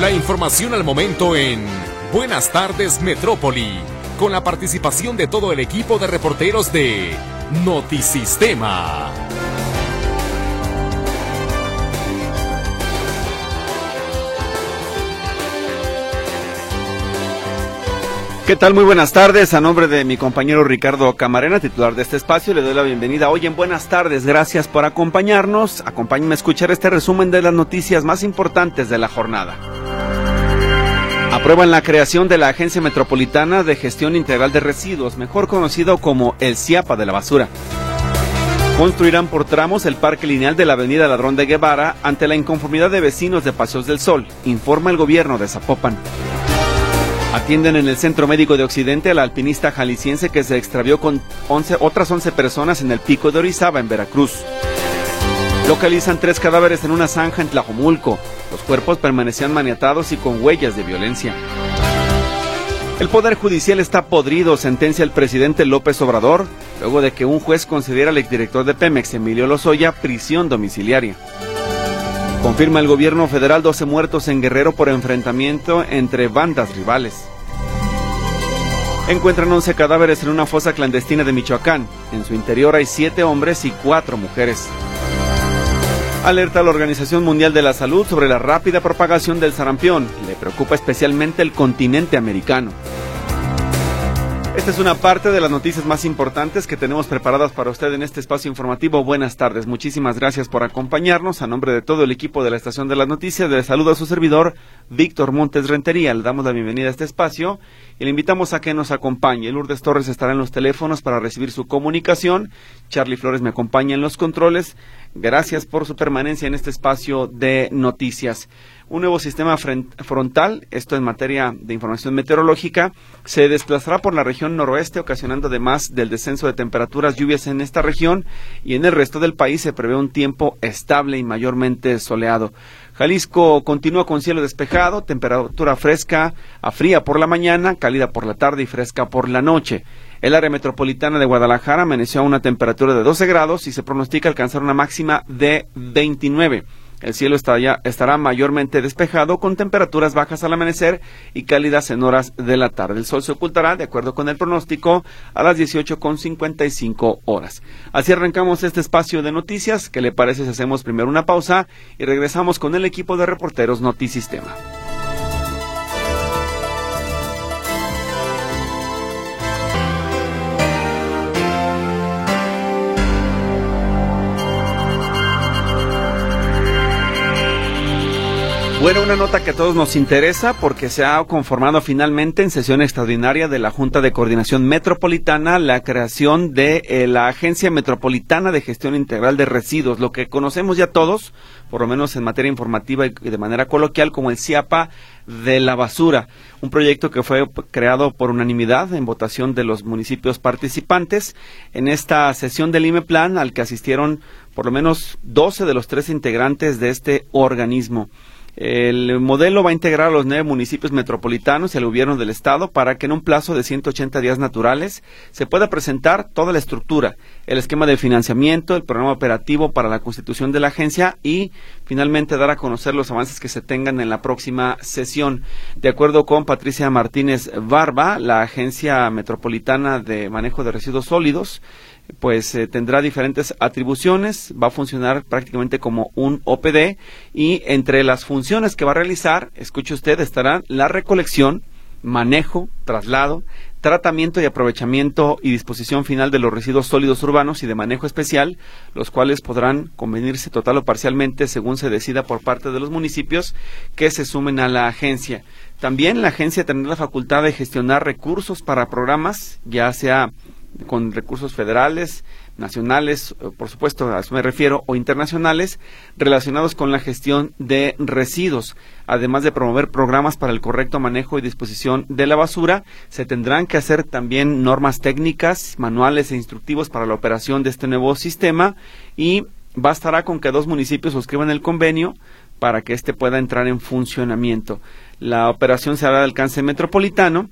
La información al momento en Buenas tardes Metrópoli, con la participación de todo el equipo de reporteros de Notisistema. ¿Qué tal? Muy buenas tardes. A nombre de mi compañero Ricardo Camarena, titular de este espacio, le doy la bienvenida hoy en Buenas tardes. Gracias por acompañarnos. Acompáñenme a escuchar este resumen de las noticias más importantes de la jornada. Aprueban la creación de la Agencia Metropolitana de Gestión Integral de Residuos, mejor conocido como el CIAPA de la basura. Construirán por tramos el parque lineal de la avenida Ladrón de Guevara ante la inconformidad de vecinos de Paseos del Sol, informa el gobierno de Zapopan. Atienden en el Centro Médico de Occidente a la alpinista jalisciense que se extravió con 11, otras 11 personas en el pico de Orizaba, en Veracruz. Localizan tres cadáveres en una zanja en Tlajomulco. Los cuerpos permanecían maniatados y con huellas de violencia. El Poder Judicial está podrido, sentencia el presidente López Obrador, luego de que un juez concediera al exdirector de Pemex, Emilio Lozoya, prisión domiciliaria. Confirma el gobierno federal 12 muertos en Guerrero por enfrentamiento entre bandas rivales. Encuentran 11 cadáveres en una fosa clandestina de Michoacán. En su interior hay 7 hombres y 4 mujeres. Alerta a la Organización Mundial de la Salud sobre la rápida propagación del sarampión. Le preocupa especialmente el continente americano. Esta es una parte de las noticias más importantes que tenemos preparadas para usted en este espacio informativo. Buenas tardes, muchísimas gracias por acompañarnos. A nombre de todo el equipo de la Estación de las Noticias, le saludo a su servidor, Víctor Montes Rentería. Le damos la bienvenida a este espacio y le invitamos a que nos acompañe. Lourdes Torres estará en los teléfonos para recibir su comunicación. Charlie Flores me acompaña en los controles. Gracias por su permanencia en este espacio de noticias un nuevo sistema frontal, esto en materia de información meteorológica, se desplazará por la región noroeste, ocasionando además del descenso de temperaturas, lluvias en esta región y en el resto del país se prevé un tiempo estable y mayormente soleado. Jalisco continúa con cielo despejado, temperatura fresca a fría por la mañana, cálida por la tarde y fresca por la noche. El área metropolitana de Guadalajara amaneció a una temperatura de 12 grados y se pronostica alcanzar una máxima de 29. El cielo estará mayormente despejado con temperaturas bajas al amanecer y cálidas en horas de la tarde. El sol se ocultará, de acuerdo con el pronóstico, a las 18.55 horas. Así arrancamos este espacio de noticias. ¿Qué le parece si hacemos primero una pausa y regresamos con el equipo de reporteros Notisistema? Bueno, una nota que a todos nos interesa porque se ha conformado finalmente en sesión extraordinaria de la Junta de Coordinación Metropolitana la creación de eh, la Agencia Metropolitana de Gestión Integral de Residuos, lo que conocemos ya todos, por lo menos en materia informativa y de manera coloquial, como el CIAPA de la basura, un proyecto que fue creado por unanimidad en votación de los municipios participantes en esta sesión del IMEPLAN al que asistieron por lo menos 12 de los tres integrantes de este organismo. El modelo va a integrar a los nueve municipios metropolitanos y al gobierno del estado para que en un plazo de 180 días naturales se pueda presentar toda la estructura, el esquema de financiamiento, el programa operativo para la constitución de la agencia y finalmente dar a conocer los avances que se tengan en la próxima sesión. De acuerdo con Patricia Martínez Barba, la Agencia Metropolitana de Manejo de Residuos Sólidos, pues eh, tendrá diferentes atribuciones, va a funcionar prácticamente como un OPD y entre las funciones que va a realizar, escuche usted, estará la recolección, manejo, traslado, tratamiento y aprovechamiento y disposición final de los residuos sólidos urbanos y de manejo especial, los cuales podrán convenirse total o parcialmente según se decida por parte de los municipios que se sumen a la agencia. También la agencia tendrá la facultad de gestionar recursos para programas, ya sea con recursos federales, nacionales, eh, por supuesto, a eso me refiero, o internacionales, relacionados con la gestión de residuos. Además de promover programas para el correcto manejo y disposición de la basura, se tendrán que hacer también normas técnicas, manuales e instructivos para la operación de este nuevo sistema y bastará con que dos municipios suscriban el convenio para que éste pueda entrar en funcionamiento. La operación se hará de alcance metropolitano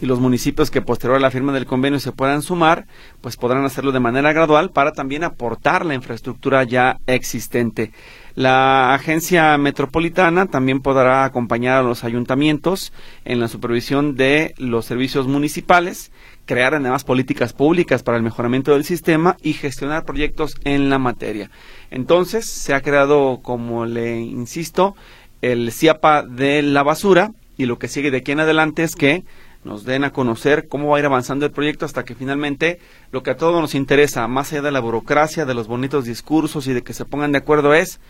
y los municipios que posterior a la firma del convenio se puedan sumar, pues podrán hacerlo de manera gradual para también aportar la infraestructura ya existente. La agencia metropolitana también podrá acompañar a los ayuntamientos en la supervisión de los servicios municipales, crear además políticas públicas para el mejoramiento del sistema y gestionar proyectos en la materia. Entonces, se ha creado, como le insisto, el CIAPA de la basura y lo que sigue de aquí en adelante es que nos den a conocer cómo va a ir avanzando el proyecto hasta que finalmente lo que a todos nos interesa, más allá de la burocracia, de los bonitos discursos y de que se pongan de acuerdo, es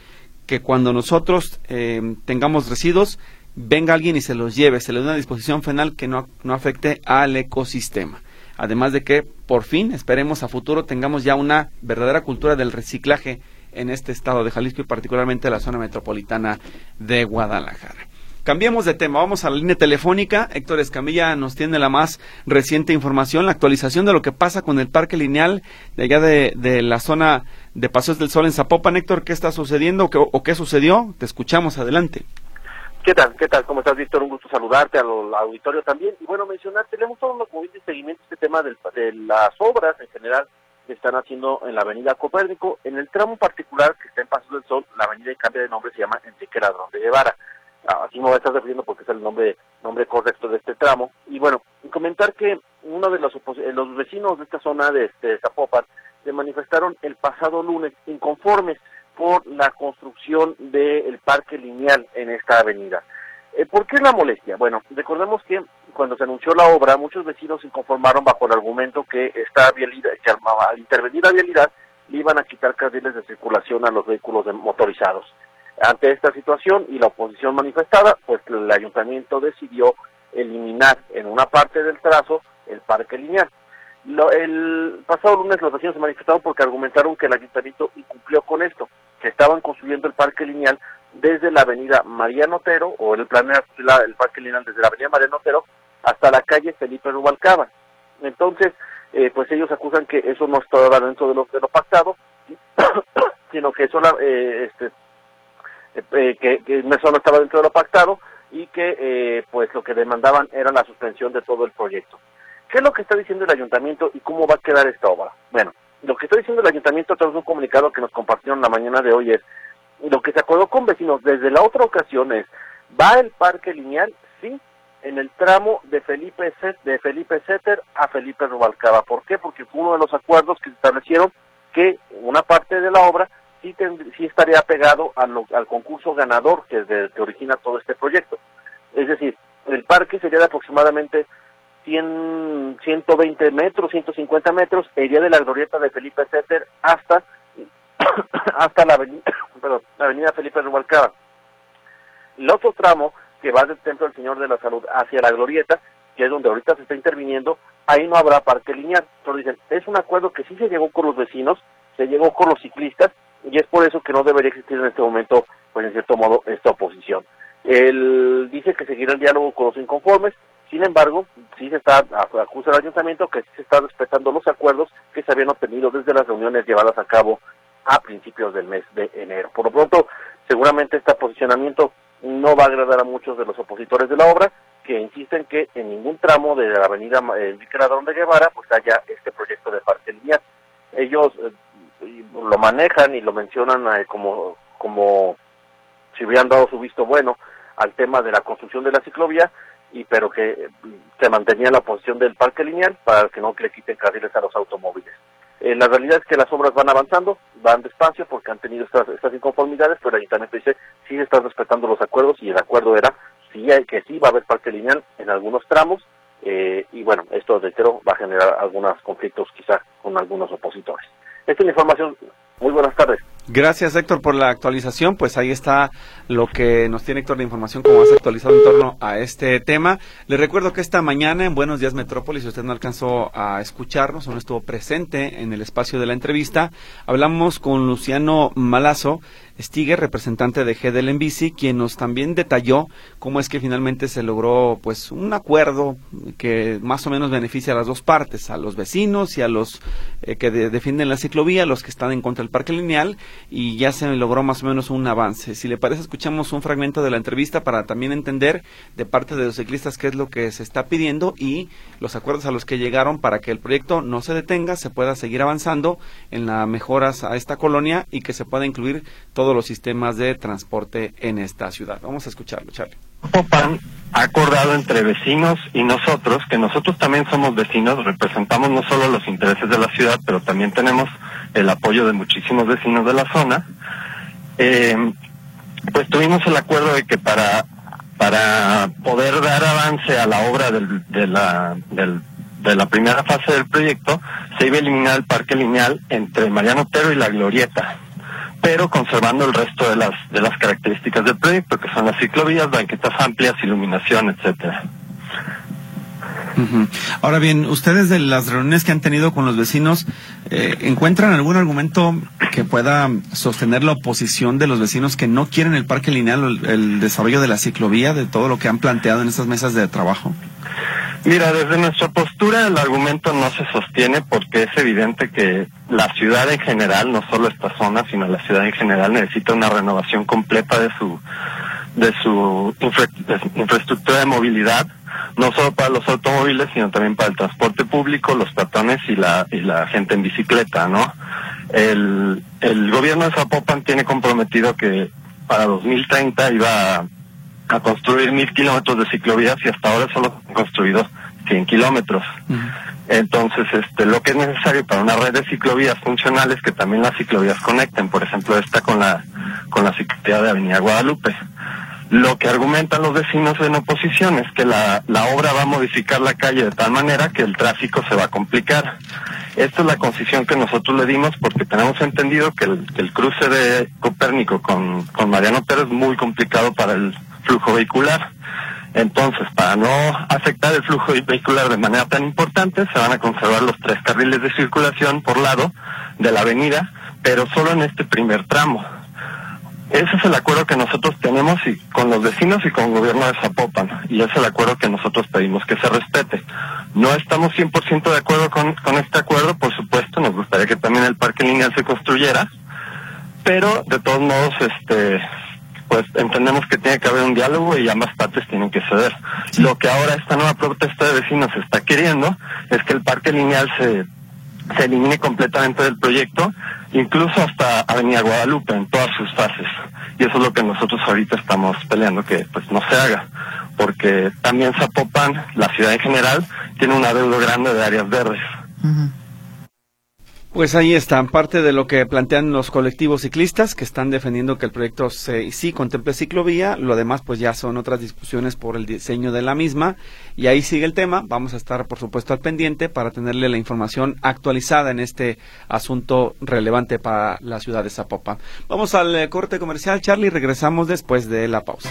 que cuando nosotros eh, tengamos residuos, venga alguien y se los lleve, se le dé una disposición final que no, no afecte al ecosistema. Además de que, por fin, esperemos a futuro tengamos ya una verdadera cultura del reciclaje en este estado de Jalisco y particularmente la zona metropolitana de Guadalajara. Cambiemos de tema, vamos a la línea telefónica. Héctor Escamilla nos tiene la más reciente información, la actualización de lo que pasa con el parque lineal de allá de, la zona de Paseos del Sol en Zapopan. Héctor, ¿qué está sucediendo o qué, o qué sucedió? Te escuchamos, adelante. ¿Qué tal? ¿Qué tal? ¿Cómo estás, Víctor? Un gusto saludarte, al auditorio también. Y bueno, mencionar, tenemos todo un de seguimiento este tema de las obras en general que están haciendo en la avenida Copérnico. En el tramo particular que está en Paso del Sol, la avenida cambia de nombre, se llama Enrique Ladrón de Guevara. Ah, así me voy a estar refiriendo porque es el nombre nombre correcto de este tramo. Y bueno, comentar que uno de los, eh, los vecinos de esta zona de, de Zapopan se manifestaron el pasado lunes inconformes por la construcción del parque lineal en esta avenida. Eh, ¿Por qué la molestia? Bueno, recordemos que cuando se anunció la obra, muchos vecinos se inconformaron bajo el argumento que esta vialidad, que al intervenir la vialidad, le iban a quitar carriles de circulación a los vehículos motorizados. Ante esta situación y la oposición manifestada, pues el ayuntamiento decidió eliminar en una parte del trazo el parque lineal. el pasado lunes los vecinos se manifestaron porque argumentaron que el ayuntamiento incumplió con esto, que estaban construyendo el parque lineal desde la avenida María Notero, o el planear el parque lineal desde la avenida María Notero hasta la calle Felipe Rubalcaba. Entonces, eh, pues ellos acusan que eso no estaba dentro de lo, de lo pactado, sino que eso, eh, este, eh, que, que eso no estaba dentro de lo pactado y que eh, pues lo que demandaban era la suspensión de todo el proyecto. ¿Qué es lo que está diciendo el ayuntamiento y cómo va a quedar esta obra? Bueno, lo que está diciendo el ayuntamiento a través de un comunicado que nos compartieron la mañana de hoy es lo que se acordó con vecinos desde la otra ocasión es, ¿va el parque lineal? Sí, en el tramo de Felipe de Felipe Setter a Felipe Rubalcaba. ¿Por qué? Porque fue uno de los acuerdos que se establecieron que una parte de la obra sí, sí estaría pegado al concurso ganador que, que origina todo este proyecto. Es decir, el parque sería de aproximadamente 100, 120 metros, 150 metros, iría de la glorieta de Felipe Setter hasta, hasta la, avenida, perdón, la avenida Felipe Rubalcaba. El otro tramo que va del Templo del Señor de la Salud hacia la glorieta, que es donde ahorita se está interviniendo, ahí no habrá parque lineal. Pero dicen, es un acuerdo que sí se llegó con los vecinos, se llegó con los ciclistas, y es por eso que no debería existir en este momento, pues en cierto modo, esta oposición. Él dice que seguirá el diálogo con los inconformes, sin embargo, sí se está, acusa al ayuntamiento que sí se están respetando los acuerdos que se habían obtenido desde las reuniones llevadas a cabo a principios del mes de enero. Por lo pronto, seguramente este posicionamiento no va a agradar a muchos de los opositores de la obra, que insisten que en ningún tramo de la avenida Enrique de Guevara pues haya este proyecto de parque lineal. Ellos eh, lo manejan y lo mencionan eh, como, como si hubieran dado su visto bueno al tema de la construcción de la ciclovía, y pero que se mantenía la posición del parque lineal para que no le quiten carriles a los automóviles. Eh, la realidad es que las obras van avanzando, van despacio porque han tenido estas, estas inconformidades, pero el ayuntamiento dice sí están respetando los acuerdos y el acuerdo era sí que sí va a haber parque lineal en algunos tramos eh, y bueno, esto reitero va a generar algunos conflictos quizá con algunos opositores. Esta es la información. Muy buenas tardes. Gracias Héctor por la actualización. Pues ahí está lo que nos tiene Héctor de información como has actualizado en torno a este tema. Le recuerdo que esta mañana en Buenos Días Metrópolis, si usted no alcanzó a escucharnos o no estuvo presente en el espacio de la entrevista, hablamos con Luciano Malazo, Stiger, representante de GDL Bici, quien nos también detalló cómo es que finalmente se logró pues un acuerdo que más o menos beneficia a las dos partes, a los vecinos y a los eh, que defienden la ciclovía, los que están en contra del parque lineal y ya se logró más o menos un avance. Si le parece, escuchamos un fragmento de la entrevista para también entender de parte de los ciclistas qué es lo que se está pidiendo y los acuerdos a los que llegaron para que el proyecto no se detenga, se pueda seguir avanzando en las mejoras a esta colonia y que se pueda incluir todo los sistemas de transporte en esta ciudad. Vamos a escucharlo, Charlie. Popan ha acordado entre vecinos y nosotros, que nosotros también somos vecinos, representamos no solo los intereses de la ciudad, pero también tenemos el apoyo de muchísimos vecinos de la zona, eh, pues tuvimos el acuerdo de que para, para poder dar avance a la obra del, de, la, del, de la primera fase del proyecto, se iba a eliminar el parque lineal entre Mariano Otero y la Glorieta pero conservando el resto de las de las características del proyecto, que son las ciclovías, banquetas amplias, iluminación, etcétera. Ahora bien, ustedes de las reuniones que han tenido con los vecinos, eh, ¿encuentran algún argumento que pueda sostener la oposición de los vecinos que no quieren el parque lineal, el desarrollo de la ciclovía, de todo lo que han planteado en estas mesas de trabajo? Mira, desde nuestra postura el argumento no se sostiene porque es evidente que la ciudad en general, no solo esta zona, sino la ciudad en general necesita una renovación completa de su de su infraestructura de movilidad, no solo para los automóviles, sino también para el transporte público, los peatones y la y la gente en bicicleta, ¿no? El el gobierno de Zapopan tiene comprometido que para 2030 iba a a construir mil kilómetros de ciclovías y hasta ahora solo han construido 100 kilómetros. Entonces, este, lo que es necesario para una red de ciclovías funcionales que también las ciclovías conecten, por ejemplo, esta con la con la ciclovía de Avenida Guadalupe. Lo que argumentan los vecinos en oposición es que la, la obra va a modificar la calle de tal manera que el tráfico se va a complicar. Esta es la concisión que nosotros le dimos porque tenemos entendido que el, el cruce de Copérnico con, con Mariano Pérez es muy complicado para el flujo vehicular. Entonces, para no afectar el flujo vehicular de manera tan importante, se van a conservar los tres carriles de circulación por lado de la avenida, pero solo en este primer tramo. Ese es el acuerdo que nosotros tenemos y con los vecinos y con el gobierno de Zapopan, y es el acuerdo que nosotros pedimos que se respete. No estamos 100% de acuerdo con, con este acuerdo, por supuesto, nos gustaría que también el parque lineal se construyera, pero de todos modos, este, pues entendemos que tiene que haber un diálogo y ambas partes tienen que ceder. Lo que ahora esta nueva protesta de vecinos está queriendo es que el parque lineal se, se elimine completamente del proyecto, incluso hasta Avenida Guadalupe en todas sus fases. Y eso es lo que nosotros ahorita estamos peleando, que pues no se haga, porque también Zapopan, la ciudad en general, tiene un adeudo grande de áreas verdes. Pues ahí está, parte de lo que plantean los colectivos ciclistas que están defendiendo que el proyecto se, sí contemple ciclovía, lo demás pues ya son otras discusiones por el diseño de la misma y ahí sigue el tema, vamos a estar por supuesto al pendiente para tenerle la información actualizada en este asunto relevante para la ciudad de Zapopan. Vamos al eh, corte comercial, Charlie, regresamos después de la pausa.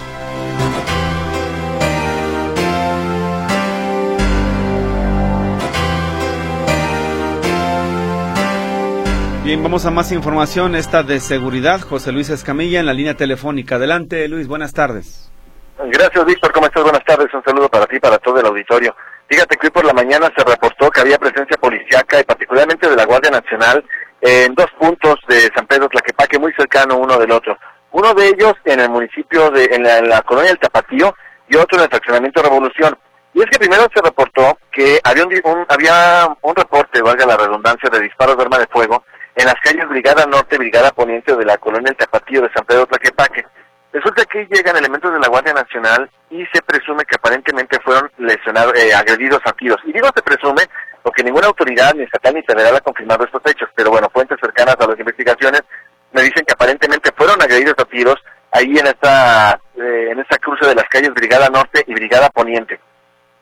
Bien, vamos a más información, esta de seguridad. José Luis Escamilla en la línea telefónica. Adelante, Luis, buenas tardes. Gracias, Víctor. ¿Cómo estás? Buenas tardes. Un saludo para ti y para todo el auditorio. Fíjate que hoy por la mañana se reportó que había presencia policiaca y particularmente de la Guardia Nacional en dos puntos de San Pedro Tlaquepaque, muy cercano uno del otro. Uno de ellos en el municipio de, en la, colonia del Tapatío y otro en el fraccionamiento Revolución. Y es que primero se reportó que había un, había un reporte, valga la redundancia, de disparos de arma de fuego en las calles Brigada Norte, Brigada Poniente de la colonia El Tapatío de San Pedro Tlaquepaque. Resulta que llegan elementos de la Guardia Nacional y se presume que aparentemente fueron lesionados, eh, agredidos a tiros. Y digo se presume porque ninguna autoridad, ni estatal ni federal, ha confirmado estos hechos, pero bueno, fuentes cercanas a las investigaciones me dicen que aparentemente fueron agredidos a tiros ahí en esta, eh, en esta cruce de las calles Brigada Norte y Brigada Poniente.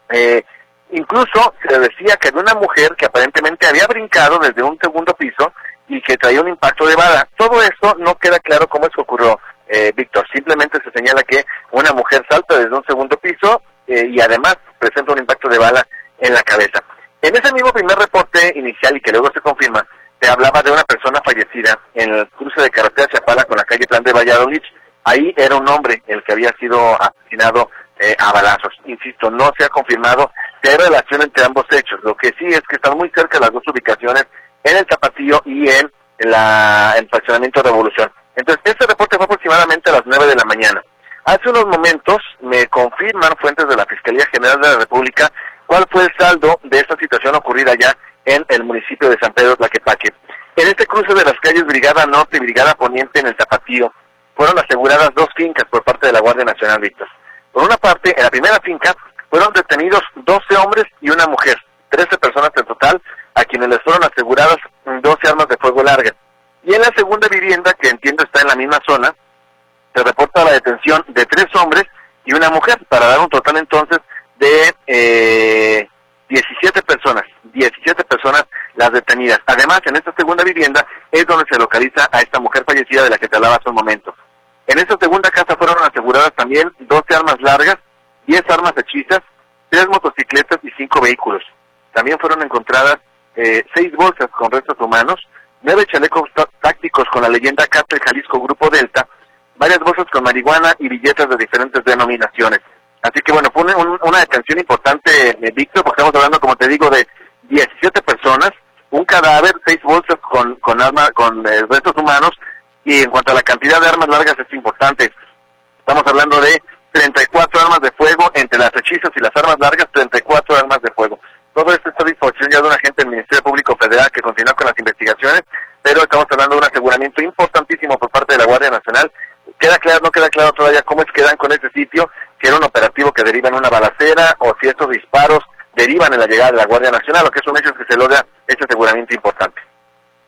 Eh, incluso se decía que de una mujer que aparentemente había brincado desde un segundo piso y que traía un impacto de bala. Todo esto no queda claro cómo es que ocurrió, eh, Víctor. Simplemente se señala que una mujer salta desde un segundo piso eh, y además presenta un impacto de bala en la cabeza. En ese mismo primer reporte inicial y que luego se confirma, se hablaba de una persona fallecida en el cruce de carretera Chapala con la calle Plan de Valladolid. Ahí era un hombre el que había sido asesinado eh, a balazos. Insisto, no se ha confirmado si hay relación entre ambos hechos. Lo que sí es que están muy cerca las dos ubicaciones en el Tapatío y en la, el fraccionamiento Revolución. Entonces, este reporte fue aproximadamente a las 9 de la mañana. Hace unos momentos me confirman fuentes de la Fiscalía General de la República cuál fue el saldo de esta situación ocurrida ya en el municipio de San Pedro Tlaquepaque. En este cruce de las calles Brigada Norte y Brigada Poniente en el Tapatío, fueron aseguradas dos fincas por parte de la Guardia Nacional, Víctor. Por una parte, en la primera finca fueron detenidos 12 hombres y una mujer, 13 personas en total, a quienes les fueron aseguradas 12 armas de fuego largas. Y en la segunda vivienda, que entiendo está en la misma zona, se reporta la detención de tres hombres y una mujer, para dar un total entonces de eh, 17 personas, 17 personas las detenidas. Además, en esta segunda vivienda es donde se localiza a esta mujer fallecida de la que te hablaba hace un momento. En esta segunda casa fueron aseguradas también 12 armas largas, 10 armas hechizas, 3 motocicletas y 5 vehículos. También fueron encontradas eh, 6 bolsas con restos humanos, 9 chalecos tácticos con la leyenda Cártel Jalisco Grupo Delta, varias bolsas con marihuana y billetes de diferentes denominaciones. Así que bueno, fue una, detención importante, eh, Víctor, porque estamos hablando, como te digo, de 17 personas, un cadáver, seis bolsas con, con, arma, con eh, restos humanos, y en cuanto a la cantidad de armas largas es importante. Estamos hablando de 34 armas de fuego, entre las hechizas y las armas largas, 34 armas de fuego. Todo esto está a disposición ya de un agente del Ministerio Público Federal que continúa con las investigaciones, pero estamos hablando de un aseguramiento importantísimo por parte de la Guardia Nacional. Queda claro, no queda claro todavía cómo es que dan con ese sitio, si era un operativo que deriva en una balacera o si estos disparos derivan en la llegada de la Guardia Nacional, lo que es un hecho que se logra ese aseguramiento importante.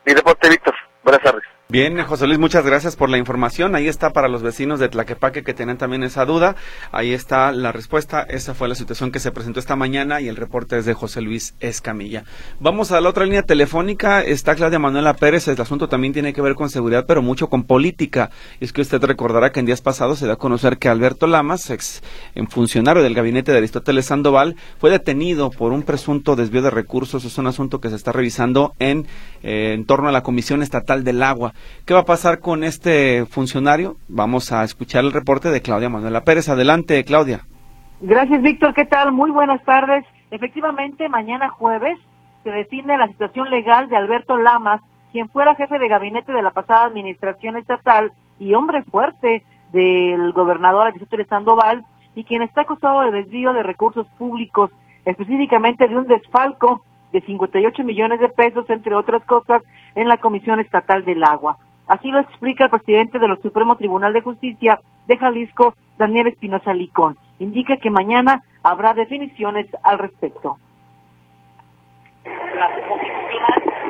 Mi deporte, Víctor. Buenas tardes. Bien, José Luis, muchas gracias por la información. Ahí está para los vecinos de Tlaquepaque que tienen también esa duda. Ahí está la respuesta. Esa fue la situación que se presentó esta mañana y el reporte es de José Luis Escamilla. Vamos a la otra línea telefónica. Está Claudia Manuela Pérez. El asunto también tiene que ver con seguridad, pero mucho con política. Es que usted recordará que en días pasados se dio a conocer que Alberto Lamas, ex funcionario del gabinete de Aristóteles Sandoval, fue detenido por un presunto desvío de recursos. Es un asunto que se está revisando en, eh, en torno a la Comisión Estatal del Agua. ¿Qué va a pasar con este funcionario? Vamos a escuchar el reporte de Claudia Manuela Pérez. Adelante, Claudia. Gracias, Víctor. ¿Qué tal? Muy buenas tardes. Efectivamente, mañana jueves se define la situación legal de Alberto Lamas, quien fuera jefe de gabinete de la pasada administración estatal y hombre fuerte del gobernador Aristóteles Sandoval, y quien está acusado de desvío de recursos públicos, específicamente de un desfalco de 58 millones de pesos, entre otras cosas, en la Comisión Estatal del Agua. Así lo explica el presidente del Supremo Tribunal de Justicia de Jalisco, Daniel Espinosa Licón. Indica que mañana habrá definiciones al respecto.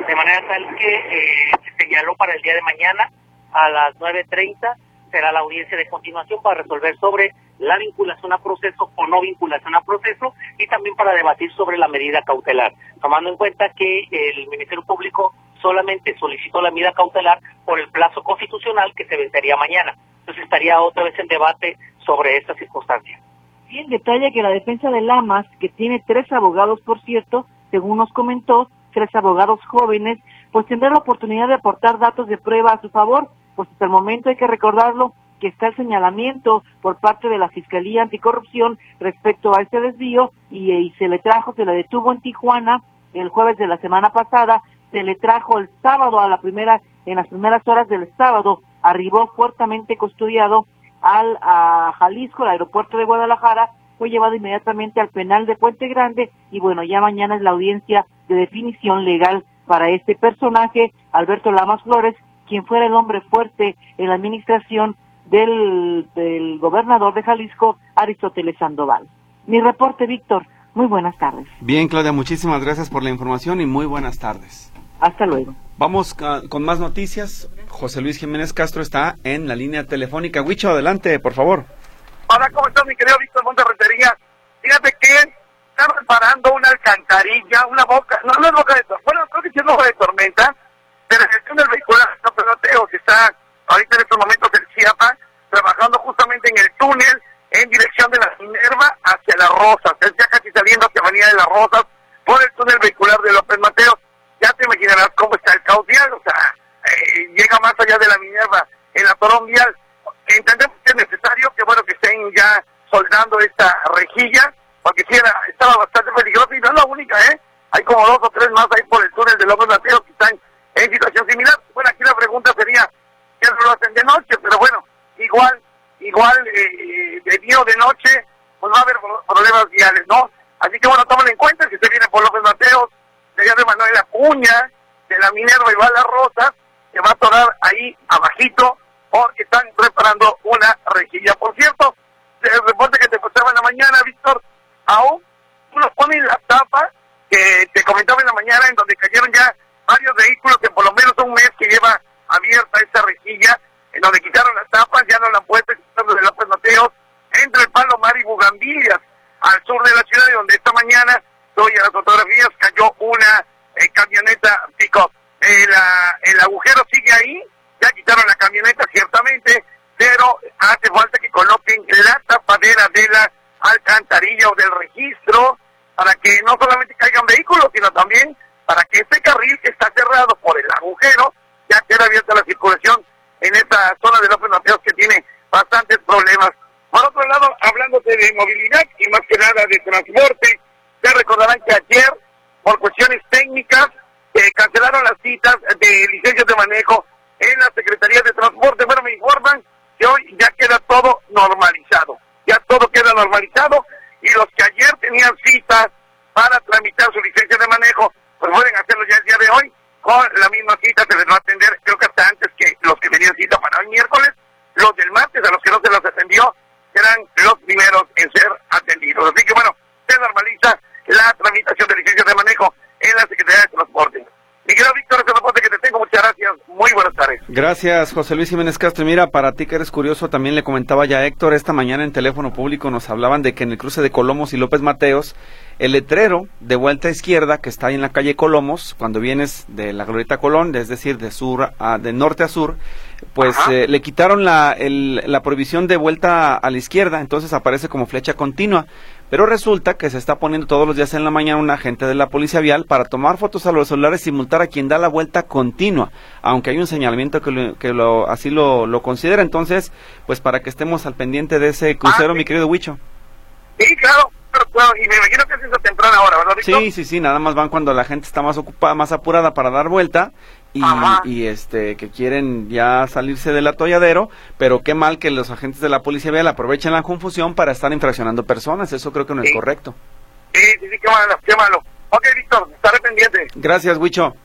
de manera tal que eh, se señaló para el día de mañana a las 9.30 será la audiencia de continuación para resolver sobre la vinculación a proceso o no vinculación a proceso y también para debatir sobre la medida cautelar, tomando en cuenta que el Ministerio Público solamente solicitó la medida cautelar por el plazo constitucional que se vencería mañana. Entonces estaría otra vez en debate sobre esta circunstancia. Bien, detalla que la defensa de Lamas, que tiene tres abogados, por cierto, según nos comentó, tres abogados jóvenes, pues tendrá la oportunidad de aportar datos de prueba a su favor, pues hasta el momento hay que recordarlo que está el señalamiento por parte de la Fiscalía Anticorrupción respecto a este desvío y, y se le trajo, se le detuvo en Tijuana el jueves de la semana pasada se le trajo el sábado a la primera, en las primeras horas del sábado, arribó fuertemente custodiado al a Jalisco, al aeropuerto de Guadalajara, fue llevado inmediatamente al penal de Puente Grande y bueno, ya mañana es la audiencia de definición legal para este personaje, Alberto Lamas Flores, quien fuera el hombre fuerte en la administración del, del gobernador de Jalisco, Aristóteles Sandoval. Mi reporte, Víctor. Muy buenas tardes. Bien, Claudia, muchísimas gracias por la información y muy buenas tardes. Hasta luego. Vamos con más noticias. José Luis Jiménez Castro está en la línea telefónica. Huicho, adelante, por favor. Hola, ¿cómo estás, mi querido Víctor Monterretería? Fíjate que están reparando una alcantarilla, una boca, no, no es boca de tormenta, bueno, creo que sí es boca de tormenta, de la gestión del vehicular Teo, que está ahorita en estos momentos en Chiapas, trabajando justamente en el túnel en dirección de la Minerva hacia las Rosas, ya casi saliendo hacia Avenida de las Rosas, por el túnel vehicular de López Mateos ya te imaginarás cómo está el caos vial, o sea, eh, llega más allá de la Minerva en la vial. Entendemos que es necesario que, bueno, que estén ya soldando esta rejilla, porque sí era, estaba bastante peligroso y no es la única, ¿eh? Hay como dos o tres más ahí por el túnel de López Mateo que están en situación similar. Bueno, aquí la pregunta sería, ¿qué lo hacen de noche? Pero bueno, igual, igual eh, de día o de noche, pues va a haber problemas viales, ¿no? Así que bueno, tomen en cuenta que se viene por López Mateos, de Manuel Acuña, de la Minerva y va a la Rosa, se va a atorar ahí abajito porque están preparando una rejilla. Por cierto, el reporte que te contaba en la mañana, Víctor, aún uno pone la tapa que te comentaba en la mañana, en donde cayeron ya varios vehículos que por lo menos un mes que lleva abierta esa rejilla, en donde quitaron las tapas, ya no la han puesto, de López Mateos, entre el Palomar y Bugambillas, al sur de la ciudad, y donde esta mañana, doy a las fotografías, cayó una eh, camioneta pico. el agujero sigue ahí, ya quitaron la camioneta ciertamente, pero hace falta que coloquen la tapadera de la alcantarilla o del registro para que no solamente caigan vehículos, sino también para que este carril que está cerrado por el agujero ya quede abierta la circulación en esta zona de López Mateos que tiene bastantes problemas. Por otro lado, hablándote de movilidad y más que nada de transporte, ya recordarán que ayer, por cuestiones técnicas, eh, cancelaron las citas de licencias de manejo en la Secretaría de Transporte. Bueno, me informan que hoy ya queda todo normalizado. Ya todo queda normalizado y los que ayer tenían citas para tramitar su licencia de manejo, pues pueden hacerlo ya el día de hoy. Con la misma cita se les va a atender, creo que hasta antes que los que tenían cita para el miércoles. Los del martes, a los que no se los atendió, serán los primeros en ser atendidos. Así que bueno, se normaliza la tramitación de licencias de manejo en la Secretaría de Transporte. Miguel Víctor, muchas gracias. Muy buenas tardes. Gracias, José Luis Jiménez Castro. Mira, para ti que eres curioso, también le comentaba ya Héctor, esta mañana en teléfono público nos hablaban de que en el cruce de Colomos y López Mateos, el letrero de vuelta izquierda que está ahí en la calle Colomos, cuando vienes de la Glorieta Colón, es decir, de sur a, de norte a sur, pues eh, le quitaron la, la prohibición de vuelta a la izquierda, entonces aparece como flecha continua. Pero resulta que se está poniendo todos los días en la mañana un agente de la policía vial para tomar fotos a los celulares y multar a quien da la vuelta continua, aunque hay un señalamiento que, que lo, así lo, lo, considera. Entonces, pues para que estemos al pendiente de ese crucero, ah, mi querido Huicho. Sí, claro, y me imagino que es esa temprana hora, ¿verdad? Sí, sí, sí, nada más van cuando la gente está más ocupada, más apurada para dar vuelta y, este que quieren ya salirse del atolladero, pero qué mal que los agentes de la policía vial aprovechen la confusión para estar infraccionando personas, eso creo que no es correcto. Sí, sí, sí, qué malo, qué malo. Ok, Víctor, estaré pendiente. Gracias, Huicho.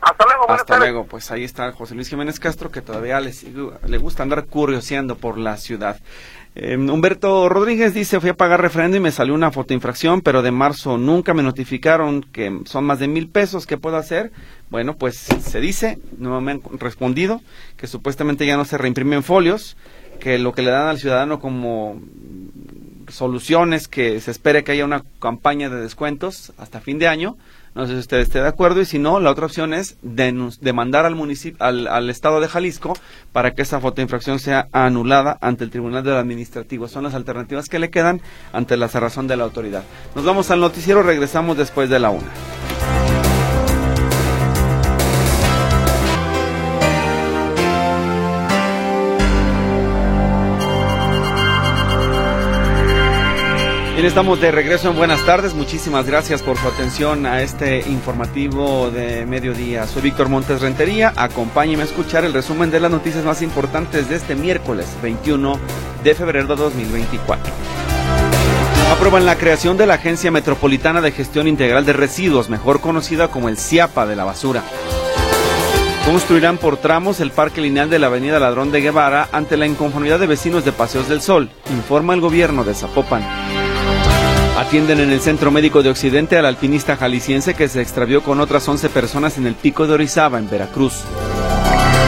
Hasta luego, Hasta luego, pues ahí está José Luis Jiménez Castro que todavía le, le gusta andar curioseando por la ciudad. Em, Humberto Rodríguez dice, fui a pagar refrendo y me salió una fotoinfracción, pero de marzo nunca me notificaron que son más de mil pesos, ¿qué puedo hacer? Bueno, pues se dice, no me han respondido, que supuestamente ya no se reimprimen folios, que lo que le dan al ciudadano como soluciones, que se espere que haya una campaña de descuentos hasta fin de año, no sé si usted esté de acuerdo y si no, la otra opción es demandar al municipio, al, estado de Jalisco para que esa fotoinfracción sea anulada ante el Tribunal del Administrativo. Son las alternativas que le quedan ante la cerrazón de la autoridad. Nos vamos al noticiero, regresamos después de la una. Bien, estamos de regreso en Buenas tardes. Muchísimas gracias por su atención a este informativo de mediodía. Soy Víctor Montes Rentería. Acompáñeme a escuchar el resumen de las noticias más importantes de este miércoles 21 de febrero de 2024. Aprueban la creación de la Agencia Metropolitana de Gestión Integral de Residuos, mejor conocida como el CIAPA de la basura. Construirán por tramos el parque lineal de la avenida Ladrón de Guevara ante la inconformidad de vecinos de Paseos del Sol, informa el gobierno de Zapopan. Atienden en el Centro Médico de Occidente al alpinista jalisciense que se extravió con otras 11 personas en el pico de Orizaba, en Veracruz.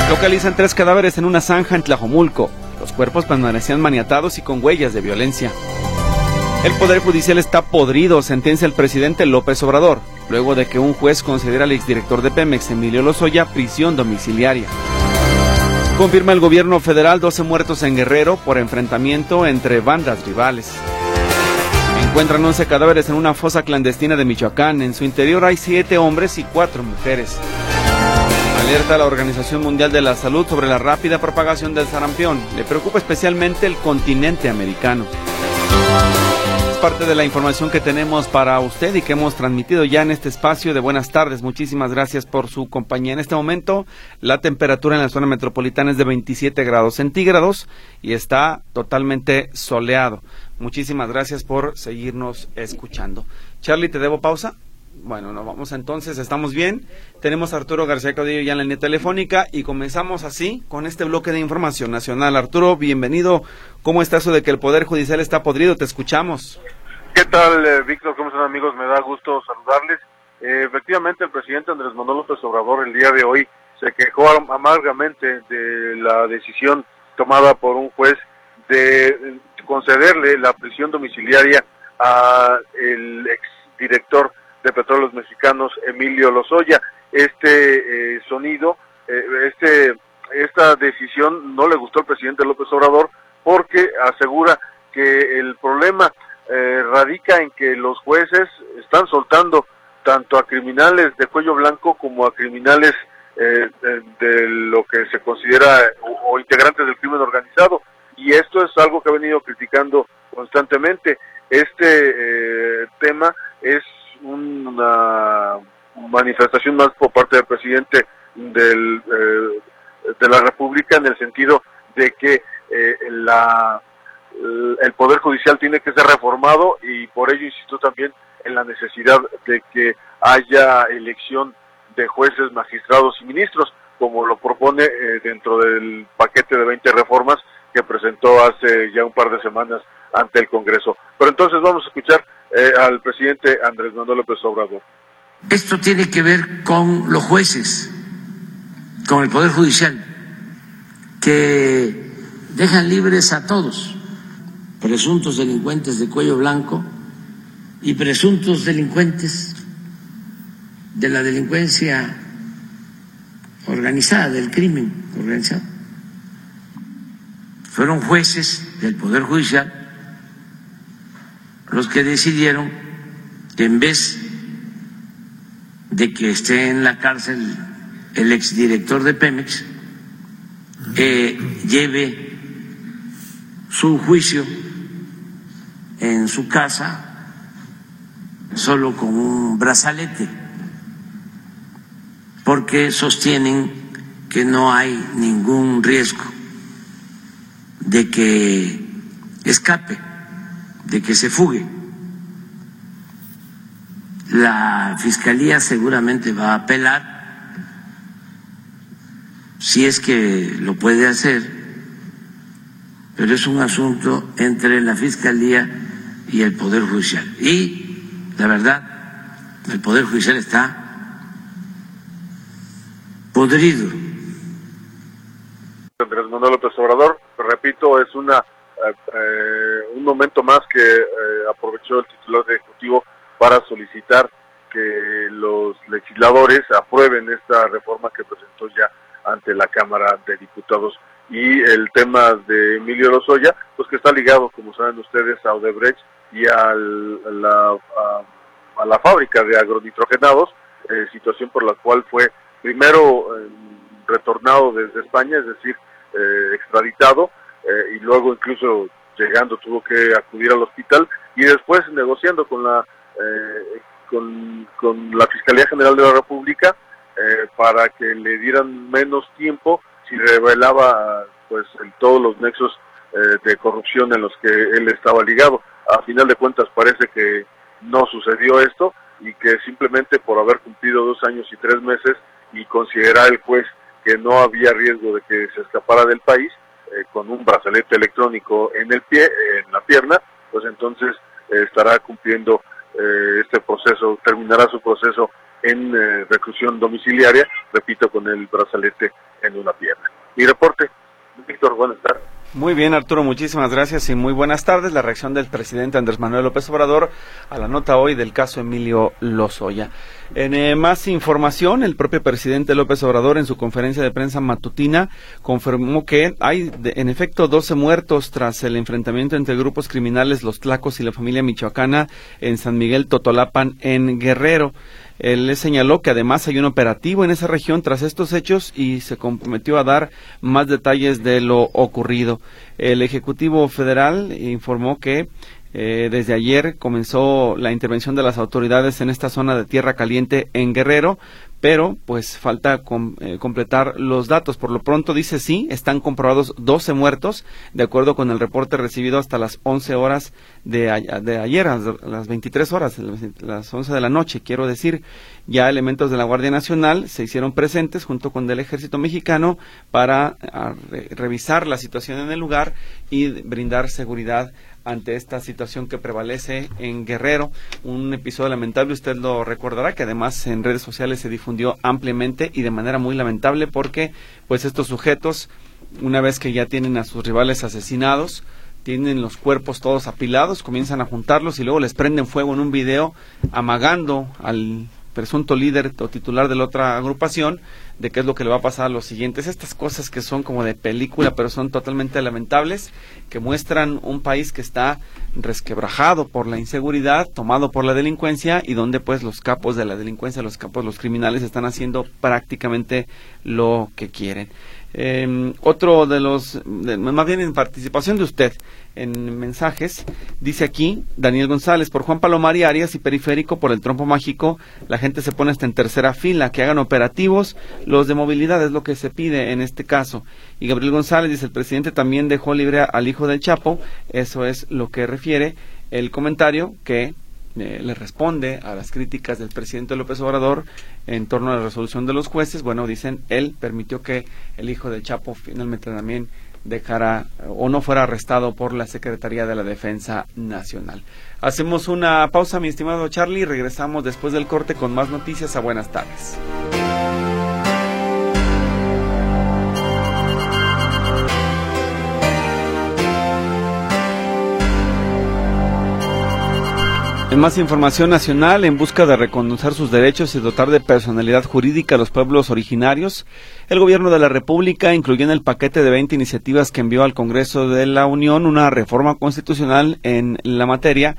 Localizan tres cadáveres en una zanja en Tlajomulco. Los cuerpos permanecían maniatados y con huellas de violencia. El Poder Judicial está podrido, sentencia el presidente López Obrador, luego de que un juez concediera al exdirector de Pemex, Emilio Lozoya, prisión domiciliaria. Confirma el gobierno federal 12 muertos en Guerrero por enfrentamiento entre bandas rivales. Encuentran 11 cadáveres en una fosa clandestina de Michoacán. En su interior hay 7 hombres y 4 mujeres. Alerta a la Organización Mundial de la Salud sobre la rápida propagación del sarampión. Le preocupa especialmente el continente americano. Es parte de la información que tenemos para usted y que hemos transmitido ya en este espacio de buenas tardes. Muchísimas gracias por su compañía. En este momento la temperatura en la zona metropolitana es de 27 grados centígrados y está totalmente soleado. Muchísimas gracias por seguirnos escuchando. Charlie, ¿te debo pausa? Bueno, no vamos entonces, estamos bien. Tenemos a Arturo García Caudillo ya en la línea telefónica y comenzamos así con este bloque de información nacional. Arturo, bienvenido. ¿Cómo está eso de que el Poder Judicial está podrido? Te escuchamos. ¿Qué tal, eh, Víctor? ¿Cómo están, amigos? Me da gusto saludarles. Eh, efectivamente, el presidente Andrés Manuel López Obrador el día de hoy se quejó amargamente de la decisión tomada por un juez de concederle la prisión domiciliaria a el exdirector de Petróleos Mexicanos, Emilio Lozoya. Este eh, sonido, eh, este, esta decisión no le gustó al presidente López Obrador porque asegura que el problema eh, radica en que los jueces están soltando tanto a criminales de cuello blanco como a criminales de, lo que se considera o, integrantes del crimen organizado. Y esto es algo que ha venido criticando constantemente. Este tema es una manifestación más por parte del presidente del, eh, de la República en el sentido de que eh, la, el Poder Judicial tiene que ser reformado y por ello insisto también en la necesidad de que haya elección de jueces, magistrados y ministros, como lo propone eh, dentro del paquete de 20 reformas presentó hace ya un par de semanas ante el Congreso. Pero entonces vamos a escuchar eh, al presidente Andrés Manuel López Obrador. Esto tiene que ver con los jueces, con el Poder Judicial, que dejan libres a todos, presuntos delincuentes de cuello blanco y presuntos delincuentes de la delincuencia organizada, del crimen organizado. Fueron jueces del Poder Judicial los que decidieron que en vez de que esté en la cárcel el exdirector de Pemex, eh, lleve su juicio en su casa solo con un brazalete, porque sostienen que no hay ningún riesgo de que escape de que se fugue. La Fiscalía seguramente va a apelar, si es que lo puede hacer, pero es un asunto entre la Fiscalía y el Poder Judicial. Y la verdad, el Poder Judicial está podrido. Andrés Manuel López Obrador, repito, es una eh, un momento más que eh, aprovechó el titular Ejecutivo para solicitar que los legisladores aprueben esta reforma que presentó ya ante la Cámara de Diputados. Y el tema de Emilio Lozoya, pues que está ligado, como saben ustedes, a Odebrecht y a, la, a, la fábrica de agronitrogenados, eh, situación por la cual fue primero retornado desde España, es decir, extraditado, eh, y luego incluso llegando tuvo que acudir al hospital y después negociando con la eh, con, la Fiscalía General de la República eh, para que le dieran menos tiempo si revelaba pues todos los nexos de corrupción en los que él estaba ligado. A final de cuentas parece que no sucedió esto y que simplemente por haber cumplido dos años y tres meses y considerar el juez que no había riesgo de que se escapara del país, eh, con un brazalete electrónico en el pie, en la pierna, pues entonces eh, estará cumpliendo eh, este proceso, terminará su proceso en reclusión domiciliaria, repito, con el brazalete en una pierna. Mi reporte, Víctor, buenas tardes. Muy bien, Arturo, muchísimas gracias y muy buenas tardes. La reacción del presidente Andrés Manuel López Obrador a la nota hoy del caso Emilio Lozoya. En eh, más información, el propio presidente López Obrador en su conferencia de prensa matutina confirmó que hay, en efecto, 12 muertos tras el enfrentamiento entre grupos criminales Los Tlacos y la familia michoacana en San Miguel Totolapan, en Guerrero. Él le señaló que además hay un operativo en esa región tras estos hechos y se comprometió a dar más detalles de lo ocurrido. El Ejecutivo Federal informó que eh, desde ayer comenzó la intervención de las autoridades en esta zona de tierra caliente en Guerrero pero pues falta eh, completar los datos. Por lo pronto dice sí, están comprobados 12 muertos, de acuerdo con el reporte recibido hasta las 11 horas de, de ayer, a las 23 horas, las 11 de la noche, quiero decir. Ya elementos de la Guardia Nacional se hicieron presentes junto con del Ejército Mexicano para revisar la situación en el lugar y brindar seguridad ante esta situación que prevalece en Guerrero. Un episodio lamentable, usted lo recordará, que además en redes sociales se difundió ampliamente y de manera muy lamentable porque pues estos sujetos, una vez que ya tienen a sus rivales asesinados, tienen los cuerpos todos apilados, comienzan a juntarlos y luego les prenden fuego en un video amagando al presunto líder o titular de la otra agrupación de qué es lo que le va a pasar a los siguientes. Estas cosas que son como de película, pero son totalmente lamentables, que muestran un país que está resquebrajado por la inseguridad, tomado por la delincuencia y donde pues los capos de la delincuencia, los capos, los criminales están haciendo prácticamente lo que quieren. Eh, otro de los, más bien en participación de usted en mensajes, dice aquí Daniel González, por Juan Palomar y Arias y Periférico, por el trompo mágico, la gente se pone hasta en tercera fila, que hagan operativos, los de movilidad es lo que se pide en este caso. Y Gabriel González dice, el presidente también dejó libre al hijo del Chapo, eso es lo que refiere el comentario que eh, le responde a las críticas del presidente López Obrador en torno a la resolución de los jueces. Bueno, dicen, él permitió que el hijo del Chapo finalmente también dejara o no fuera arrestado por la Secretaría de la Defensa Nacional. Hacemos una pausa, mi estimado Charlie, y regresamos después del corte con más noticias a buenas tardes. En más información nacional, en busca de reconocer sus derechos y dotar de personalidad jurídica a los pueblos originarios, el gobierno de la República incluyó en el paquete de 20 iniciativas que envió al Congreso de la Unión una reforma constitucional en la materia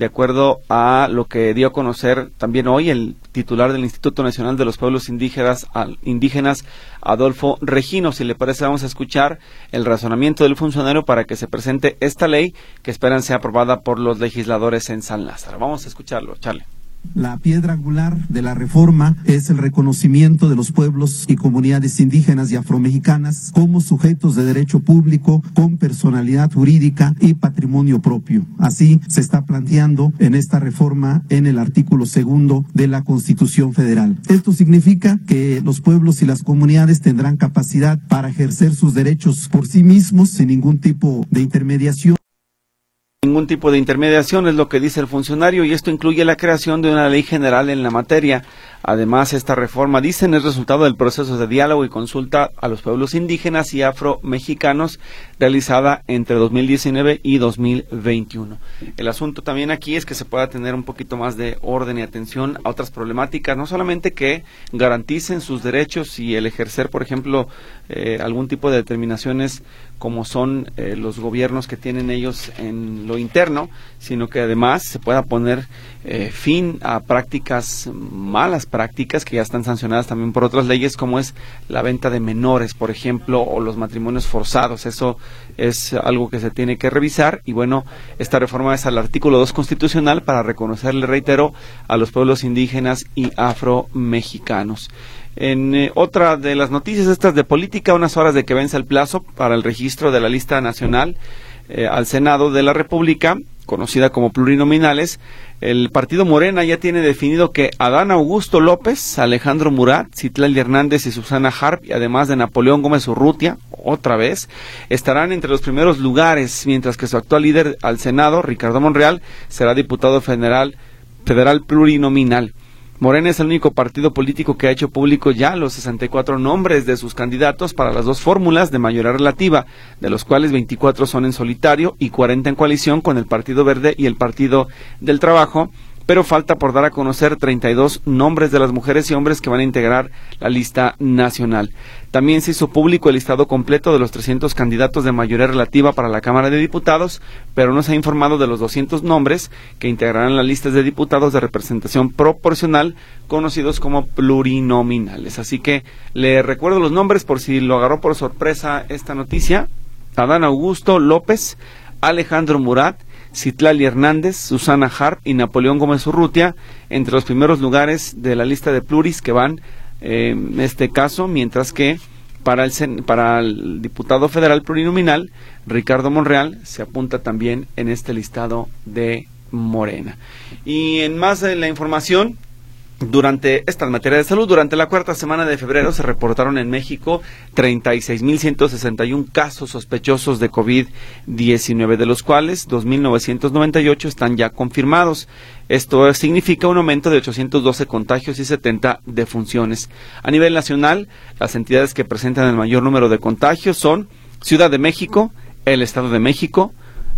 de acuerdo a lo que dio a conocer también hoy el titular del Instituto Nacional de los Pueblos Indígenas, indígenas Adolfo Regino. Si le parece, vamos a escuchar el razonamiento del funcionario para que se presente esta ley que esperan sea aprobada por los legisladores en San Lázaro. Vamos a escucharlo, Charlie. La piedra angular de la reforma es el reconocimiento de los pueblos y comunidades indígenas y afromexicanas como sujetos de derecho público con personalidad jurídica y patrimonio propio. Así se está planteando en esta reforma en el artículo segundo de la Constitución Federal. Esto significa que los pueblos y las comunidades tendrán capacidad para ejercer sus derechos por sí mismos sin ningún tipo de intermediación ningún tipo de intermediación, es lo que dice el funcionario, y esto incluye la creación de una ley general en la materia. Además, esta reforma, dicen, es resultado del proceso de diálogo y consulta a los pueblos indígenas y afro-mexicanos realizada entre 2019 y 2021. El asunto también aquí es que se pueda tener un poquito más de orden y atención a otras problemáticas, no solamente que garanticen sus derechos y el ejercer, por ejemplo, eh, algún tipo de determinaciones como son eh, los gobiernos que tienen ellos en lo interno, sino que además se pueda poner eh, fin a prácticas, malas prácticas que ya están sancionadas también por otras leyes, como es la venta de menores, por ejemplo, o los matrimonios forzados. Eso es algo que se tiene que revisar y bueno, esta reforma es al artículo 2 constitucional para reconocerle, reitero, a los pueblos indígenas y afro-mexicanos. En eh, otra de las noticias estas de política, unas horas de que vence el plazo para el registro de la lista nacional eh, al Senado de la República, conocida como plurinominales, el partido Morena ya tiene definido que Adán Augusto López, Alejandro Murat, Citlali Hernández y Susana Harp, además de Napoleón Gómez Urrutia, otra vez, estarán entre los primeros lugares, mientras que su actual líder al Senado, Ricardo Monreal, será diputado federal, federal plurinominal. Morena es el único partido político que ha hecho público ya los 64 nombres de sus candidatos para las dos fórmulas de mayoría relativa, de los cuales 24 son en solitario y 40 en coalición con el Partido Verde y el Partido del Trabajo, pero falta por dar a conocer 32 nombres de las mujeres y hombres que van a integrar la lista nacional. También se hizo público el listado completo de los 300 candidatos de mayoría relativa para la Cámara de Diputados, pero no se ha informado de los 200 nombres que integrarán las listas de diputados de representación proporcional, conocidos como plurinominales. Así que le recuerdo los nombres por si lo agarró por sorpresa esta noticia. Adán Augusto López, Alejandro Murat, Citlali Hernández, Susana Harp y Napoleón Gómez Urrutia entre los primeros lugares de la lista de pluris que van eh, este caso, mientras que para el, para el diputado federal plurinominal, Ricardo Monreal, se apunta también en este listado de Morena. Y en más de la información, durante estas materias de salud, durante la cuarta semana de febrero se reportaron en México 36.161 casos sospechosos de COVID-19, de los cuales 2.998 están ya confirmados. Esto significa un aumento de 812 contagios y 70 defunciones. A nivel nacional, las entidades que presentan el mayor número de contagios son Ciudad de México, el Estado de México,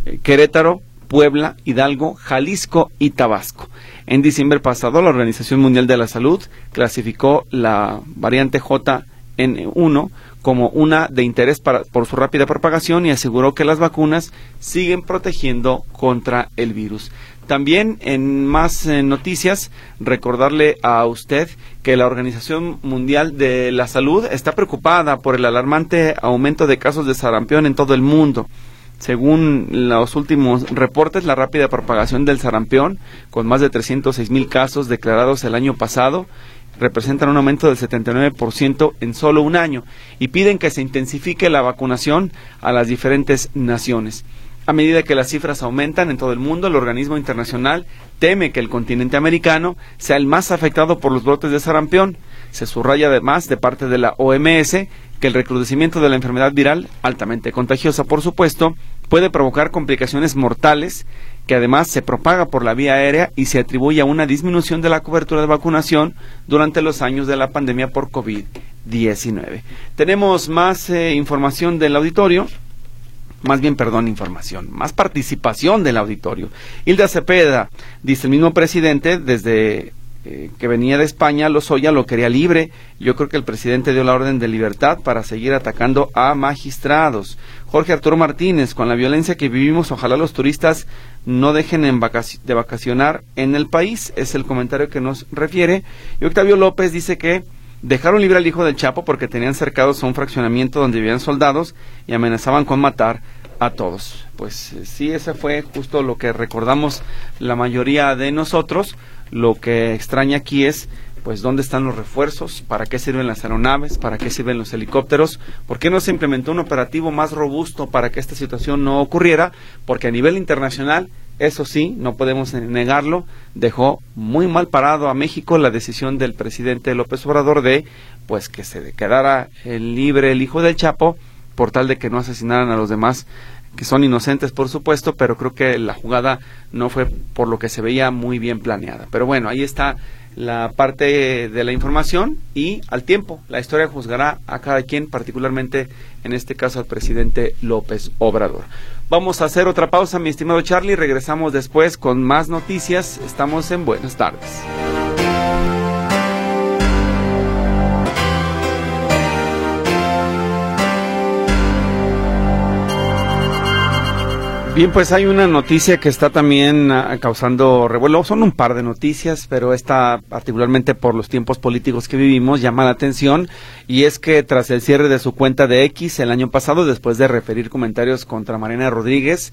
eh, Querétaro, Puebla, Hidalgo, Jalisco y Tabasco. En diciembre pasado, la Organización Mundial de la Salud clasificó la variante JN1 como una de interés por su rápida propagación y aseguró que las vacunas siguen protegiendo contra el virus. También en más eh, noticias, recordarle a usted que la Organización Mundial de la Salud está preocupada por el alarmante aumento de casos de sarampión en todo el mundo. Según los últimos reportes, la rápida propagación del sarampión, con más de 306 mil casos declarados el año pasado, representan un aumento del 79% en solo un año y piden que se intensifique la vacunación a las diferentes naciones. A medida que las cifras aumentan en todo el mundo, el organismo internacional teme que el continente americano sea el más afectado por los brotes de sarampión. Se subraya además de parte de la OMS que el recrudecimiento de la enfermedad viral, altamente contagiosa por supuesto, puede provocar complicaciones mortales que además se propaga por la vía aérea y se atribuye a una disminución de la cobertura de vacunación durante los años de la pandemia por COVID-19. Tenemos más eh, información del auditorio más bien, perdón, información, más participación del auditorio. Hilda Cepeda, dice el mismo presidente, desde eh, que venía de España, Lozoya lo quería libre. Yo creo que el presidente dio la orden de libertad para seguir atacando a magistrados. Jorge Arturo Martínez, con la violencia que vivimos, ojalá los turistas no dejen de vacacionar en el país. Es el comentario que nos refiere. Y Octavio López dice que dejaron libre al hijo del Chapo porque tenían cercados a un fraccionamiento donde vivían soldados y amenazaban con matar a todos. Pues eh, sí, ese fue justo lo que recordamos la mayoría de nosotros. Lo que extraña aquí es pues dónde están los refuerzos, para qué sirven las aeronaves, para qué sirven los helicópteros, por qué no se implementó un operativo más robusto para que esta situación no ocurriera, porque a nivel internacional, eso sí, no podemos negarlo, dejó muy mal parado a México la decisión del presidente López Obrador de pues que se quedara libre el hijo del Chapo por tal de que no asesinaran a los demás que son inocentes por supuesto, pero creo que la jugada no fue por lo que se veía muy bien planeada. Pero bueno, ahí está la parte de la información y al tiempo la historia juzgará a cada quien, particularmente en este caso al presidente López Obrador. Vamos a hacer otra pausa, mi estimado Charlie, regresamos después con más noticias. Estamos en Buenas tardes. Bien, pues hay una noticia que está también ah, causando revuelo. Son un par de noticias, pero esta, particularmente por los tiempos políticos que vivimos, llama la atención. Y es que tras el cierre de su cuenta de X el año pasado, después de referir comentarios contra Mariana Rodríguez,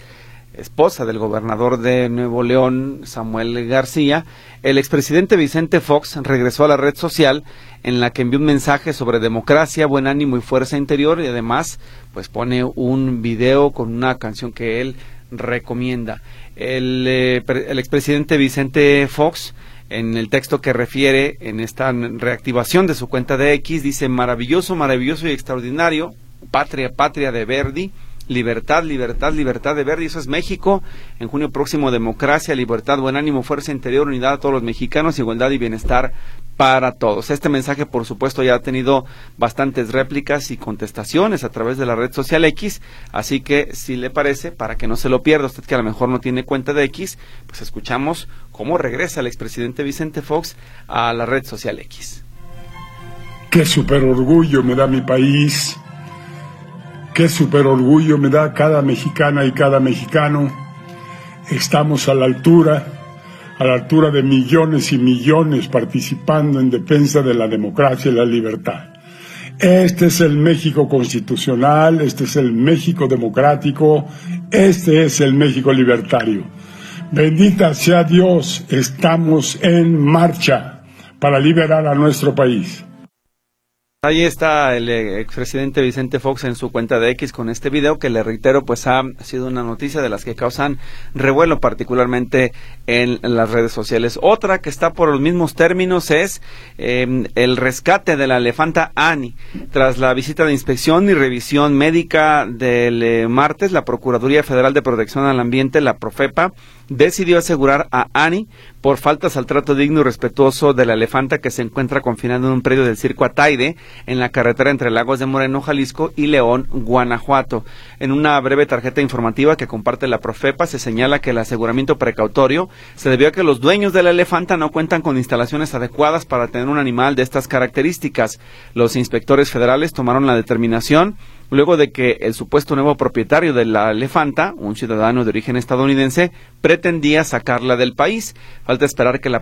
esposa del gobernador de Nuevo León, Samuel García, el expresidente Vicente Fox regresó a la red social en la que envió un mensaje sobre democracia, buen ánimo y fuerza interior y además pues pone un video con una canción que él recomienda. El, eh, el expresidente Vicente Fox en el texto que refiere en esta reactivación de su cuenta de X dice maravilloso, maravilloso y extraordinario, patria, patria de Verdi, libertad, libertad, libertad de Verdi, eso es México, en junio próximo democracia, libertad, buen ánimo, fuerza interior, unidad a todos los mexicanos, igualdad y bienestar para todos. Este mensaje, por supuesto, ya ha tenido bastantes réplicas y contestaciones a través de la red social X, así que si le parece, para que no se lo pierda usted que a lo mejor no tiene cuenta de X, pues escuchamos cómo regresa el expresidente Vicente Fox a la red social X. Qué super orgullo me da mi país, qué super orgullo me da cada mexicana y cada mexicano. Estamos a la altura a la altura de millones y millones participando en defensa de la democracia y la libertad. Este es el México constitucional, este es el México democrático, este es el México libertario. Bendita sea Dios, estamos en marcha para liberar a nuestro país. Ahí está el eh, expresidente Vicente Fox en su cuenta de X con este video que le reitero pues ha sido una noticia de las que causan revuelo particularmente en las redes sociales. Otra que está por los mismos términos es em, el rescate de la elefanta Annie. Tras la visita de inspección y revisión médica del eh, martes, la Procuraduría Federal de Protección al Ambiente, la Profepa, decidió asegurar a Annie por faltas al trato digno y respetuoso de la elefanta que se encuentra confinada en un predio del circo Ataide en la carretera entre Lagos de Moreno, Jalisco y León, Guanajuato. En una breve tarjeta informativa que comparte la Profepa se señala que el aseguramiento precautorio se debió a que los dueños de la elefanta no cuentan con instalaciones adecuadas para tener un animal de estas características. Los inspectores federales tomaron la determinación luego de que el supuesto nuevo propietario de la elefanta, un ciudadano de origen estadounidense, pretendía sacarla del país. Falta esperar que la,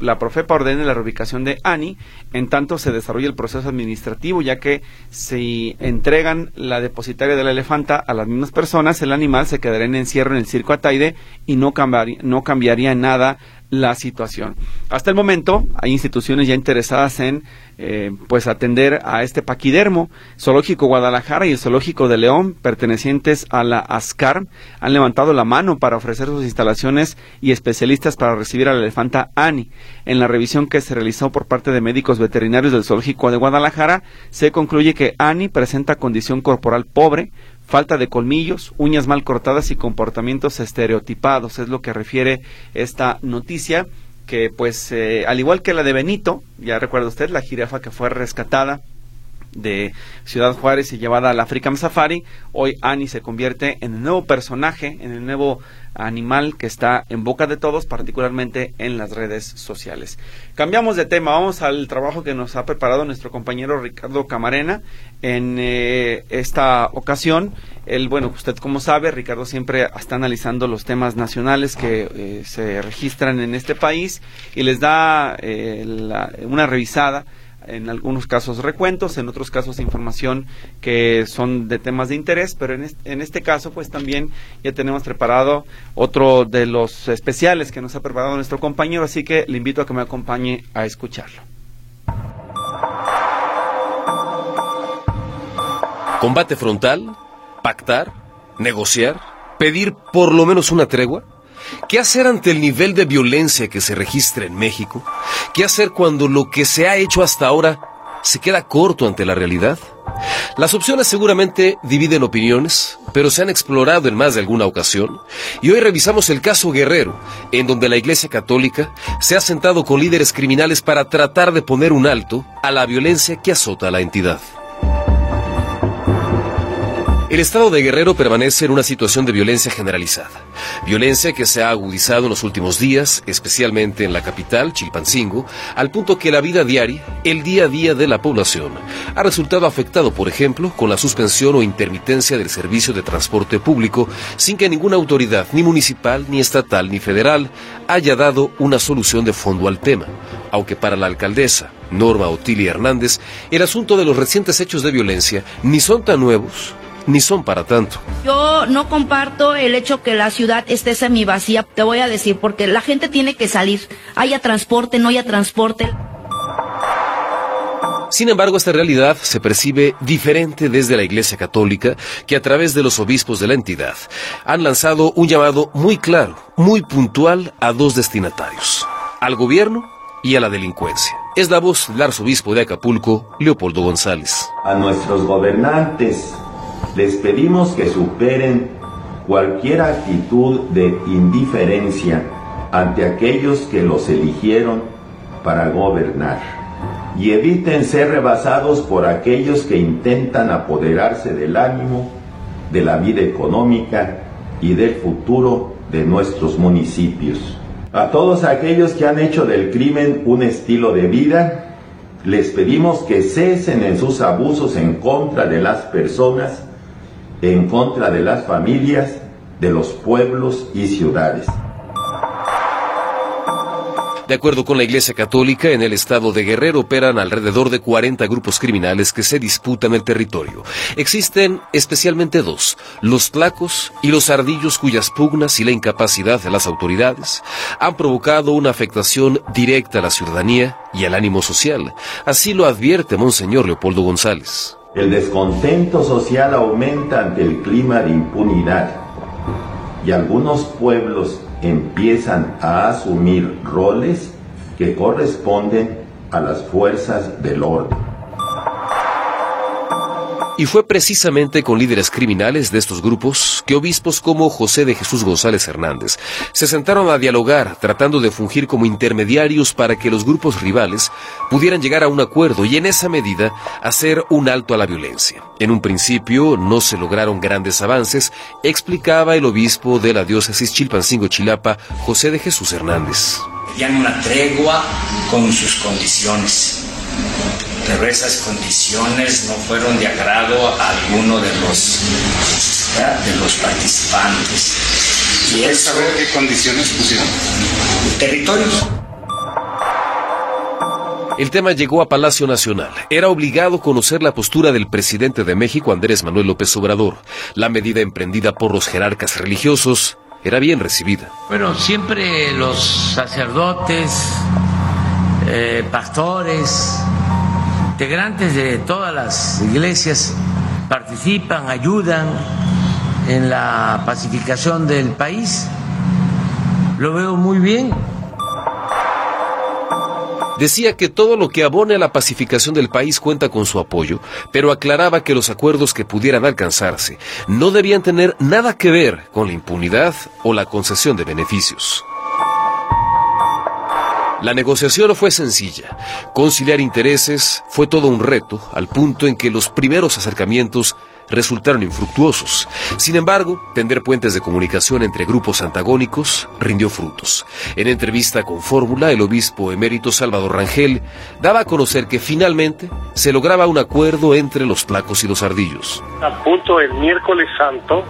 la Profepa ordene la reubicación de Annie, en tanto se desarrolla el proceso administrativo, ya que si entregan la depositaria de la elefanta a las mismas personas, el animal se quedará en encierro en el circo Ataide y no, cambiaría, no cambiaría nada la situación. Hasta el momento hay instituciones ya interesadas en eh, pues atender a este paquidermo. Zoológico Guadalajara y el Zoológico de León, pertenecientes a la ASCAR, han levantado la mano para ofrecer sus instalaciones y especialistas para recibir a la elefanta Annie. En la revisión que se realizó por parte de médicos veterinarios del Zoológico de Guadalajara, se concluye que Annie presenta condición corporal pobre, falta de colmillos, uñas mal cortadas y comportamientos estereotipados. Es lo que refiere esta noticia que pues eh, al igual que la de Benito, ya recuerda usted, la jirafa que fue rescatada de Ciudad Juárez y llevada al African Safari, hoy Annie se convierte en el nuevo personaje, en el nuevo animal que está en boca de todos, particularmente en las redes sociales. Cambiamos de tema, vamos al trabajo que nos ha preparado nuestro compañero Ricardo Camarena en eh, esta ocasión. El, bueno, usted como sabe, Ricardo siempre está analizando los temas nacionales que eh, se registran en este país y les da eh, una revisada en algunos casos recuentos, en otros casos información que son de temas de interés, pero en este, en este caso pues también ya tenemos preparado otro de los especiales que nos ha preparado nuestro compañero, así que le invito a que me acompañe a escucharlo. Combate frontal, pactar, negociar, pedir por lo menos una tregua. ¿Qué hacer ante el nivel de violencia que se registra en México? ¿Qué hacer cuando lo que se ha hecho hasta ahora se queda corto ante la realidad? Las opciones seguramente dividen opiniones, pero se han explorado en más de alguna ocasión, y hoy revisamos el caso Guerrero, en donde la Iglesia Católica se ha sentado con líderes criminales para tratar de poner un alto a la violencia que azota a la entidad. El estado de Guerrero permanece en una situación de violencia generalizada. Violencia que se ha agudizado en los últimos días, especialmente en la capital, Chilpancingo, al punto que la vida diaria, el día a día de la población, ha resultado afectado, por ejemplo, con la suspensión o intermitencia del servicio de transporte público, sin que ninguna autoridad, ni municipal, ni estatal, ni federal, haya dado una solución de fondo al tema. Aunque para la alcaldesa, Norma Otilia Hernández, el asunto de los recientes hechos de violencia ni son tan nuevos, ni son para tanto. Yo no comparto el hecho que la ciudad esté semivacía, te voy a decir, porque la gente tiene que salir, haya transporte, no haya transporte. Sin embargo, esta realidad se percibe diferente desde la Iglesia Católica, que a través de los obispos de la entidad han lanzado un llamado muy claro, muy puntual a dos destinatarios, al gobierno y a la delincuencia. Es la voz del arzobispo de Acapulco, Leopoldo González. A nuestros gobernantes les pedimos que superen cualquier actitud de indiferencia ante aquellos que los eligieron para gobernar y eviten ser rebasados por aquellos que intentan apoderarse del ánimo, de la vida económica y del futuro de nuestros municipios. A todos aquellos que han hecho del crimen un estilo de vida, les pedimos que cesen en sus abusos en contra de las personas en contra de las familias, de los pueblos y ciudades. De acuerdo con la Iglesia Católica, en el estado de Guerrero operan alrededor de 40 grupos criminales que se disputan el territorio. Existen especialmente dos, los tlacos y los ardillos cuyas pugnas y la incapacidad de las autoridades han provocado una afectación directa a la ciudadanía y al ánimo social. Así lo advierte Monseñor Leopoldo González. El descontento social aumenta ante el clima de impunidad y algunos pueblos empiezan a asumir roles que corresponden a las fuerzas del orden. Y fue precisamente con líderes criminales de estos grupos que obispos como José de Jesús González Hernández se sentaron a dialogar tratando de fungir como intermediarios para que los grupos rivales pudieran llegar a un acuerdo y en esa medida hacer un alto a la violencia. En un principio no se lograron grandes avances, explicaba el obispo de la diócesis Chilpancingo Chilapa, José de Jesús Hernández. Pedían una tregua con sus condiciones pero esas condiciones no fueron de agrado a alguno de los, de los participantes. Y eso, saber qué condiciones pusieron? Territorios. El tema llegó a Palacio Nacional. Era obligado conocer la postura del presidente de México, Andrés Manuel López Obrador. La medida emprendida por los jerarcas religiosos era bien recibida. Bueno, siempre los sacerdotes, eh, pastores, integrantes de todas las iglesias participan, ayudan en la pacificación del país. Lo veo muy bien. Decía que todo lo que abone a la pacificación del país cuenta con su apoyo, pero aclaraba que los acuerdos que pudieran alcanzarse no debían tener nada que ver con la impunidad o la concesión de beneficios. La negociación fue sencilla. Conciliar intereses fue todo un reto, al punto en que los primeros acercamientos resultaron infructuosos. Sin embargo, tender puentes de comunicación entre grupos antagónicos rindió frutos. En entrevista con Fórmula, el obispo emérito Salvador Rangel daba a conocer que finalmente se lograba un acuerdo entre los placos y los ardillos. A punto el miércoles santo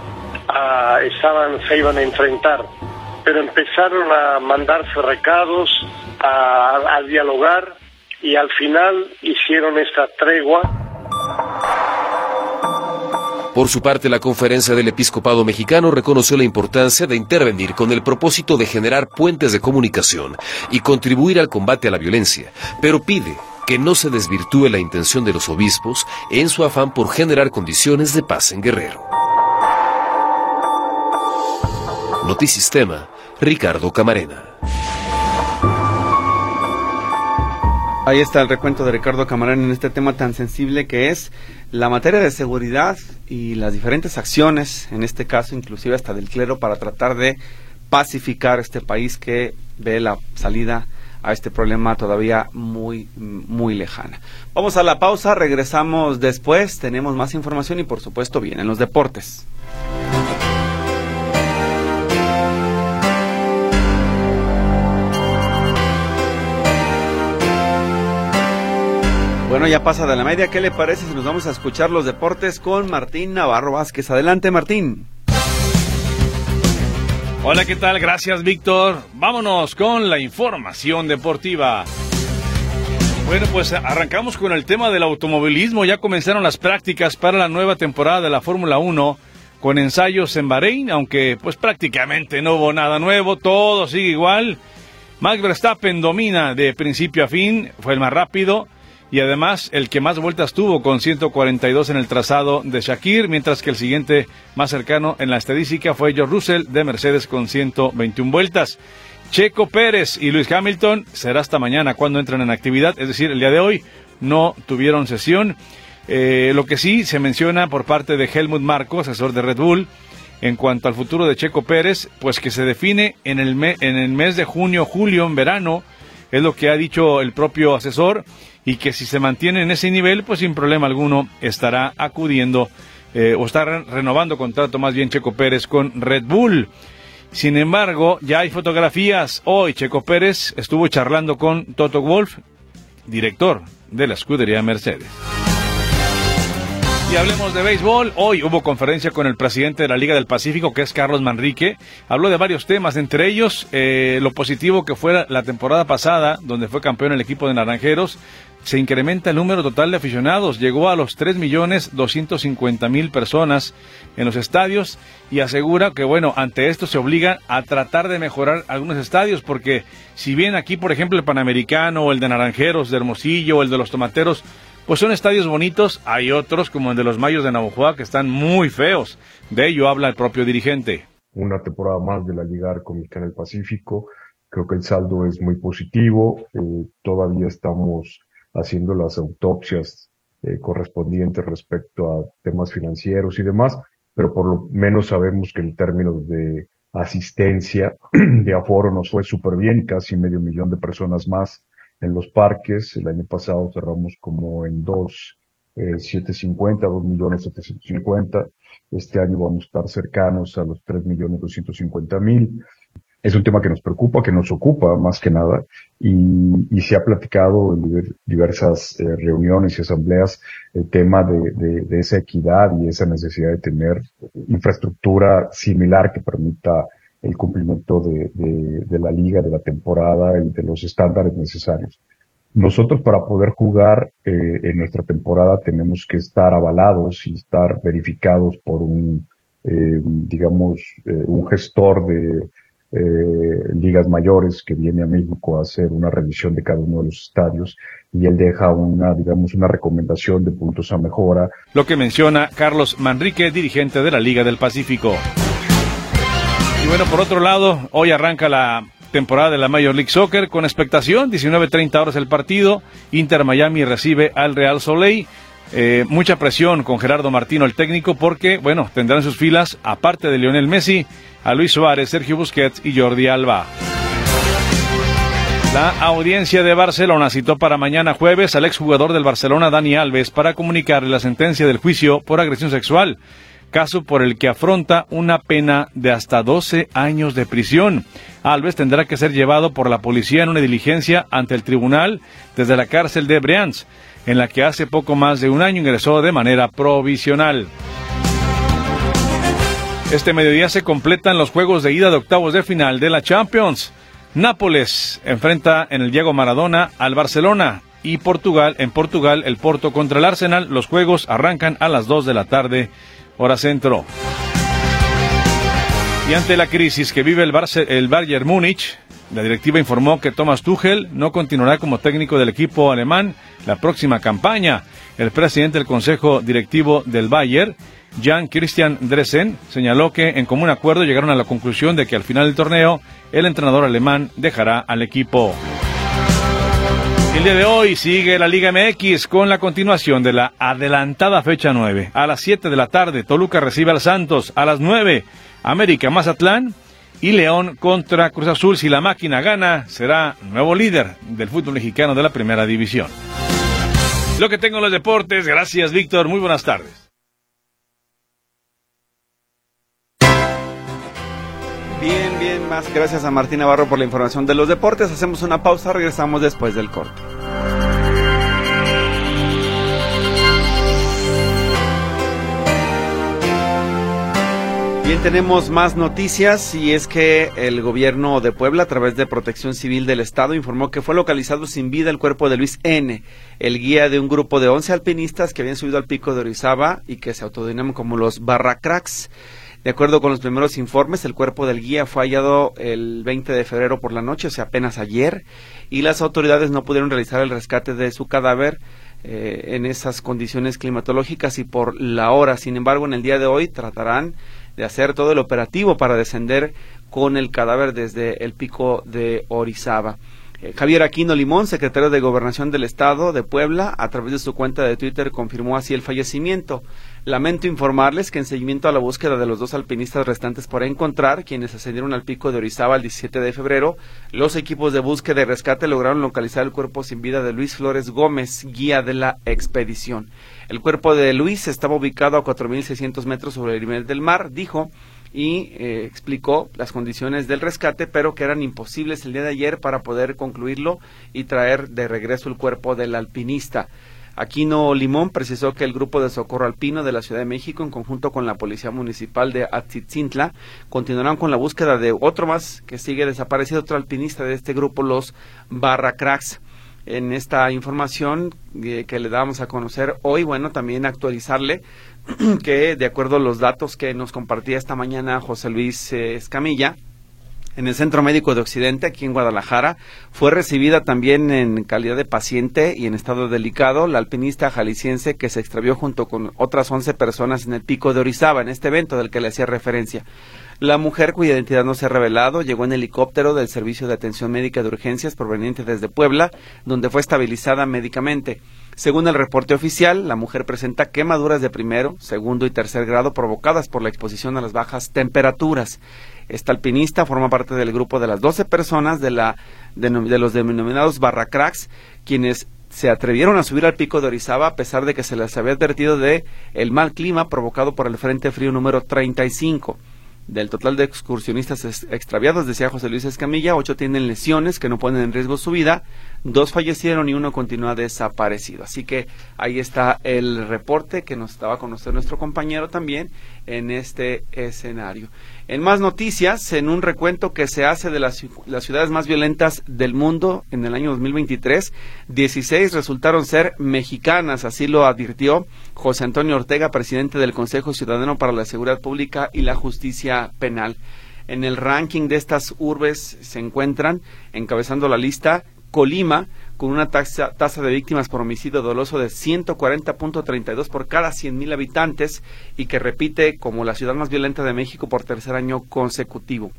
ah, estaban, se iban a enfrentar, pero empezaron a mandarse recados, a, dialogar y al final hicieron esta tregua. Por su parte, la conferencia del episcopado mexicano reconoció la importancia de intervenir con el propósito de generar puentes de comunicación y contribuir al combate a la violencia, pero pide que no se desvirtúe la intención de los obispos en su afán por generar condiciones de paz en Guerrero. Notisistema, Ricardo Camarena. Ahí está el recuento de Ricardo Camarán en este tema tan sensible que es la materia de seguridad y las diferentes acciones, en este caso inclusive hasta del clero, para tratar de pacificar este país que ve la salida a este problema todavía muy, muy lejana. Vamos a la pausa, regresamos después, tenemos más información y por supuesto vienen los deportes. Bueno, ya pasa de la media. ¿Qué le parece si nos vamos a escuchar los deportes con Martín Navarro Vázquez? Adelante, Martín. Hola, ¿qué tal? Gracias, Víctor. Vámonos con la información deportiva. Bueno, pues arrancamos con el tema del automovilismo. Ya comenzaron las prácticas para la nueva temporada de la Fórmula 1 con ensayos en Bahrein, aunque pues prácticamente no hubo nada nuevo, todo sigue igual. Max Verstappen domina de principio a fin, fue el más rápido y además el que más vueltas tuvo con 142 en el trazado de Shakir, mientras que el siguiente más cercano en la estadística fue George Russell de Mercedes con 121 vueltas. Checo Pérez y Luis Hamilton será hasta mañana cuando entran en actividad, es decir, el día de hoy no tuvieron sesión. Eh, lo que sí se menciona por parte de Helmut Marco, asesor de Red Bull, en cuanto al futuro de Checo Pérez, pues que se define en el, en el mes de junio, julio, en verano, es lo que ha dicho el propio asesor y que si se mantiene en ese nivel, pues sin problema alguno estará acudiendo eh, o está renovando contrato más bien Checo Pérez con Red Bull. Sin embargo, ya hay fotografías. Hoy Checo Pérez estuvo charlando con Toto Wolf, director de la escudería Mercedes. Y hablemos de béisbol. Hoy hubo conferencia con el presidente de la Liga del Pacífico, que es Carlos Manrique. Habló de varios temas, entre ellos eh, lo positivo que fue la temporada pasada, donde fue campeón el equipo de Naranjeros. Se incrementa el número total de aficionados, llegó a los 3.250.000 personas en los estadios y asegura que, bueno, ante esto se obliga a tratar de mejorar algunos estadios, porque si bien aquí, por ejemplo, el Panamericano o el de Naranjeros, de Hermosillo o el de los Tomateros, pues son estadios bonitos, hay otros como el de los Mayos de Navojoa que están muy feos. De ello habla el propio dirigente. Una temporada más de la Liga Arcomicana en el Pacífico. Creo que el saldo es muy positivo. Eh, todavía estamos haciendo las autopsias eh, correspondientes respecto a temas financieros y demás, pero por lo menos sabemos que en términos de asistencia, de aforo nos fue súper bien, casi medio millón de personas más en los parques. El año pasado cerramos como en dos, eh, 750, 2 millones 750. Este año vamos a estar cercanos a los 3 millones 250 mil. Es un tema que nos preocupa, que nos ocupa más que nada, y, y se ha platicado en diversas eh, reuniones y asambleas el tema de, de, esa equidad y esa necesidad de tener infraestructura similar que permita el cumplimiento de, de, la liga, de la temporada y de los estándares necesarios. Nosotros para poder jugar eh, en nuestra temporada tenemos que estar avalados y estar verificados por un, eh, digamos, un gestor de eh, ligas mayores que viene a México a hacer una revisión de cada uno de los estadios y él deja una, digamos, una recomendación de puntos a mejora. Lo que menciona Carlos Manrique, dirigente de la Liga del Pacífico. Y bueno, por otro lado, hoy arranca la temporada de la Major League Soccer con expectación, 19.30 horas el partido, Inter Miami recibe al Real Soleil. Eh, mucha presión con Gerardo Martino, el técnico, porque, bueno, tendrán en sus filas, aparte de Lionel Messi, a Luis Suárez, Sergio Busquets y Jordi Alba. La audiencia de Barcelona citó para mañana jueves al exjugador del Barcelona, Dani Alves, para comunicarle la sentencia del juicio por agresión sexual caso por el que afronta una pena de hasta 12 años de prisión. Alves tendrá que ser llevado por la policía en una diligencia ante el tribunal desde la cárcel de Brianz, en la que hace poco más de un año ingresó de manera provisional. Este mediodía se completan los juegos de ida de octavos de final de la Champions. Nápoles enfrenta en el Diego Maradona al Barcelona y Portugal en Portugal el Porto contra el Arsenal. Los juegos arrancan a las 2 de la tarde hora centro. Y ante la crisis que vive el, Barce el Bayern Múnich, la directiva informó que Thomas Tuchel no continuará como técnico del equipo alemán la próxima campaña. El presidente del Consejo Directivo del Bayern, Jan Christian Dressen, señaló que en común acuerdo llegaron a la conclusión de que al final del torneo el entrenador alemán dejará al equipo. El día de hoy sigue la Liga MX con la continuación de la adelantada fecha 9. A las 7 de la tarde, Toluca recibe al Santos. A las 9, América Mazatlán. Y León contra Cruz Azul. Si la máquina gana, será nuevo líder del fútbol mexicano de la primera división. Lo que tengo en los deportes. Gracias, Víctor. Muy buenas tardes. Bien, bien, más gracias a Martín Navarro por la información de los deportes. Hacemos una pausa, regresamos después del corte. Bien, tenemos más noticias y es que el gobierno de Puebla, a través de Protección Civil del Estado, informó que fue localizado sin vida el cuerpo de Luis N., el guía de un grupo de 11 alpinistas que habían subido al pico de Orizaba y que se autodenominaban como los Barracracks. De acuerdo con los primeros informes, el cuerpo del guía fue hallado el 20 de febrero por la noche, o sea, apenas ayer, y las autoridades no pudieron realizar el rescate de su cadáver eh, en esas condiciones climatológicas y por la hora. Sin embargo, en el día de hoy tratarán de hacer todo el operativo para descender con el cadáver desde el pico de Orizaba. Javier Aquino Limón, secretario de Gobernación del Estado de Puebla, a través de su cuenta de Twitter confirmó así el fallecimiento. Lamento informarles que en seguimiento a la búsqueda de los dos alpinistas restantes por encontrar, quienes ascendieron al pico de Orizaba el 17 de febrero, los equipos de búsqueda y rescate lograron localizar el cuerpo sin vida de Luis Flores Gómez, guía de la expedición. El cuerpo de Luis estaba ubicado a 4.600 metros sobre el nivel del mar, dijo, y eh, explicó las condiciones del rescate, pero que eran imposibles el día de ayer para poder concluirlo y traer de regreso el cuerpo del alpinista. Aquino Limón precisó que el grupo de socorro alpino de la Ciudad de México, en conjunto con la Policía Municipal de Atzitzintla, continuarán con la búsqueda de otro más que sigue desaparecido, otro alpinista de este grupo, los Barracracks. En esta información eh, que le damos a conocer hoy, bueno, también actualizarle que de acuerdo a los datos que nos compartía esta mañana José Luis eh, Escamilla, en el Centro Médico de Occidente, aquí en Guadalajara. Fue recibida también en calidad de paciente y en estado delicado la alpinista jalisciense que se extravió junto con otras 11 personas en el pico de Orizaba, en este evento del que le hacía referencia. La mujer, cuya identidad no se ha revelado, llegó en helicóptero del Servicio de Atención Médica de Urgencias proveniente desde Puebla, donde fue estabilizada médicamente. Según el reporte oficial, la mujer presenta quemaduras de primero, segundo y tercer grado provocadas por la exposición a las bajas temperaturas. Esta alpinista forma parte del grupo de las 12 personas de, la, de, los denominados barracracks, quienes se atrevieron a subir al pico de Orizaba a pesar de que se les había advertido de el mal clima provocado por el Frente Frío número 35. Del total de excursionistas extraviados, decía José Luis Escamilla, ocho tienen lesiones que no ponen en riesgo su vida, dos fallecieron y uno continúa desaparecido. Así que ahí está el reporte que nos estaba a conocer nuestro compañero también en este escenario. En más noticias, en un recuento que se hace de las, ciudades más violentas del mundo en el año 2023, 16 resultaron ser mexicanas, así lo advirtió José Antonio Ortega, presidente del Consejo Ciudadano para la Seguridad Pública y la Justicia Penal. En el ranking de estas urbes se encuentran, encabezando la lista, Colima, con una tasa, tasa de víctimas por homicidio doloso de 140.32 por cada 100.000 habitantes y que repite como la ciudad más violenta de México por tercer año consecutivo.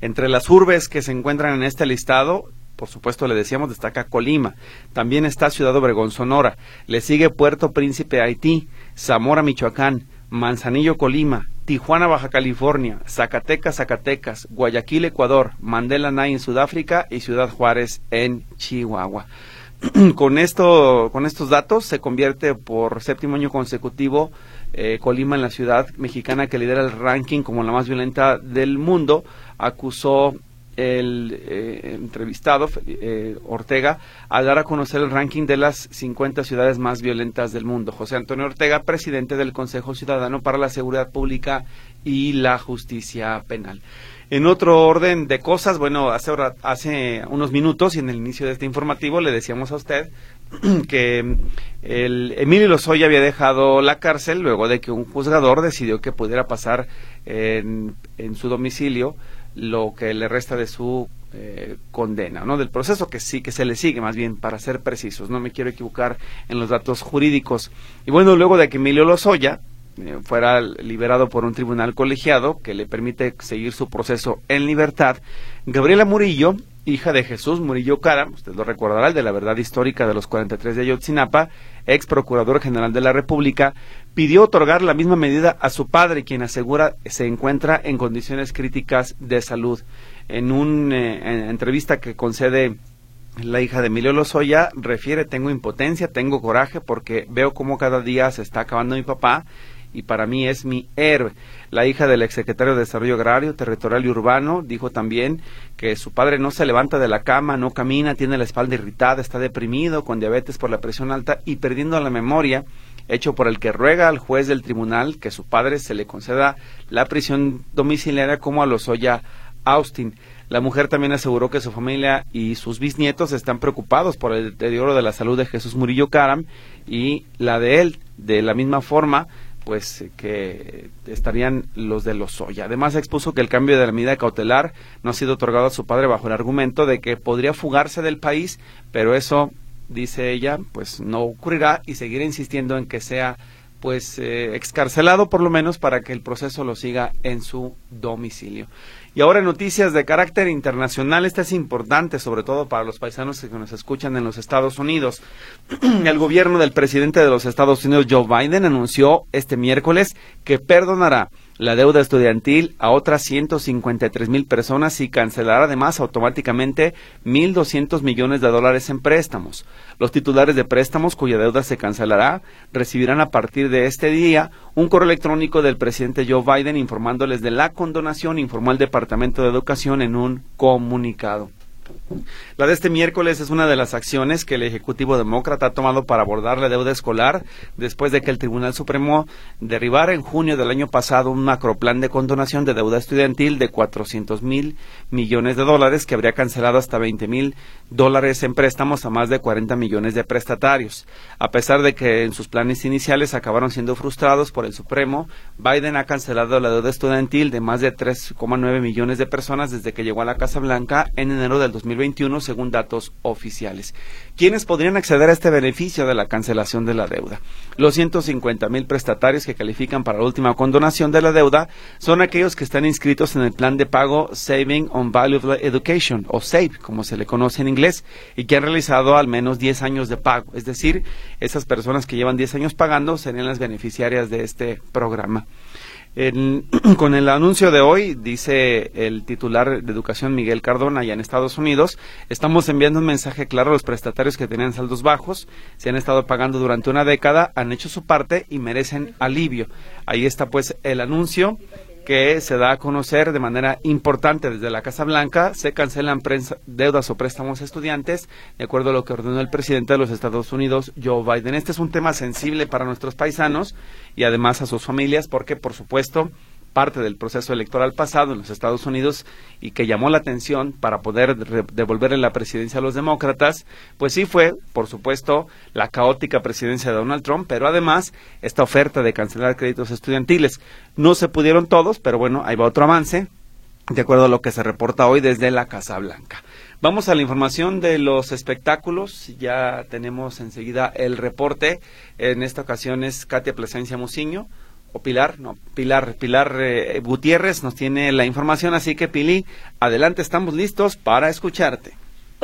Entre las urbes que se encuentran en este listado, por supuesto le decíamos, destaca Colima. También está Ciudad Obregón, Sonora. Le sigue Puerto Príncipe, Haití. Zamora, Michoacán. Manzanillo, Colima. Tijuana, Baja California, Zacatecas, Zacatecas, Guayaquil, Ecuador, Mandela Nay en Sudáfrica y Ciudad Juárez en Chihuahua. con esto, con estos datos se convierte por séptimo año consecutivo eh, Colima en la ciudad mexicana que lidera el ranking como la más violenta del mundo. Acusó el eh, entrevistado eh, Ortega a dar a conocer el ranking de las 50 ciudades más violentas del mundo. José Antonio Ortega, presidente del Consejo Ciudadano para la Seguridad Pública y la Justicia Penal. En otro orden de cosas, bueno, hace, hace unos minutos y en el inicio de este informativo le decíamos a usted que el Emilio Lozoya había dejado la cárcel luego de que un juzgador decidió que pudiera pasar en su domicilio lo que le resta de su eh, condena, ¿no? Del proceso que sí que se le sigue, más bien, para ser precisos. No me quiero equivocar en los datos jurídicos. Y bueno, luego de que Emilio Lozoya eh, fuera liberado por un tribunal colegiado que le permite seguir su proceso en libertad, Gabriela Murillo, hija de Jesús Murillo Cara, usted lo recordará, el de la verdad histórica de los 43 de Ayotzinapa, ex procurador general de la República, pidió otorgar la misma medida a su padre, quien asegura se encuentra en condiciones críticas de salud. En una eh, entrevista que concede la hija de Emilio Lozoya, refiere, tengo impotencia, tengo coraje porque veo cómo cada día se está acabando mi papá y para mí es mi héroe. La hija del exsecretario de Desarrollo Agrario, Territorial y Urbano dijo también que su padre no se levanta de la cama, no camina, tiene la espalda irritada, está deprimido, con diabetes por la presión alta y perdiendo la memoria, hecho por el que ruega al juez del tribunal que su padre se le conceda la prisión domiciliaria como a Lozoya Austin. La mujer también aseguró que su familia y sus bisnietos están preocupados por el deterioro de la salud de Jesús Murillo Caram y la de él. De la misma forma, pues eh, que estarían los de los Soya. Además expuso que el cambio de la medida cautelar no ha sido otorgado a su padre bajo el argumento de que podría fugarse del país, pero eso, dice ella, pues no ocurrirá y seguirá insistiendo en que sea pues eh, excarcelado por lo menos para que el proceso lo siga en su domicilio. Y ahora noticias de carácter internacional. Esta es importante, sobre todo para los paisanos que nos escuchan en los Estados Unidos. El gobierno del presidente de los Estados Unidos, Joe Biden, anunció este miércoles que perdonará la deuda estudiantil a otras 153 mil personas y cancelará además automáticamente 1.200 millones de dólares en préstamos. Los titulares de préstamos cuya deuda se cancelará recibirán a partir de este día un correo electrónico del presidente Joe Biden informándoles de la condonación, informó el Departamento de Educación en un comunicado. La de este miércoles es una de las acciones que el Ejecutivo Demócrata ha tomado para abordar la deuda escolar después de que el Tribunal Supremo derribara en junio del año pasado un macroplan de condonación de deuda estudiantil de 400 mil millones de dólares que habría cancelado hasta 20 mil dólares en préstamos a más de 40 millones de prestatarios. A pesar de que en sus planes iniciales acabaron siendo frustrados por el Supremo, Biden ha cancelado la deuda estudiantil de más de 3,9 millones de personas desde que llegó a la Casa Blanca en enero del 2021, según datos oficiales. ¿Quiénes podrían acceder a este beneficio de la cancelación de la deuda? Los 150 mil prestatarios que califican para la última condonación de la deuda son aquellos que están inscritos en el plan de pago Saving on Valuable Education, o SAVE, como se le conoce en inglés, y que han realizado al menos 10 años de pago. Es decir, esas personas que llevan 10 años pagando serían las beneficiarias de este programa. con el anuncio de hoy, dice el titular de Educación Miguel Cardona, allá en Estados Unidos, estamos enviando un mensaje claro a los prestatarios que tenían saldos bajos, se han estado pagando durante una década, han hecho su parte y merecen alivio. Ahí está pues el anuncio que se da a conocer de manera importante desde la Casa Blanca, se cancelan deudas o préstamos a estudiantes, de acuerdo a lo que ordenó el presidente de los Estados Unidos, Joe Biden. Este es un tema sensible para nuestros paisanos y además a sus familias, porque, por supuesto, parte del proceso electoral pasado en los Estados Unidos y que llamó la atención para poder devolverle la presidencia a los demócratas, pues sí fue, por supuesto, la caótica presidencia de Donald Trump, pero además esta oferta de cancelar créditos estudiantiles. No se pudieron todos, pero bueno, ahí va otro avance, de acuerdo a lo que se reporta hoy desde la Casa Blanca. Vamos a la información de los espectáculos. Ya tenemos enseguida el reporte. En esta ocasión es Katia Plasencia Muciño o Pilar, no, Pilar, Pilar eh, Gutiérrez nos tiene la información, así que Pili, adelante, estamos listos para escucharte.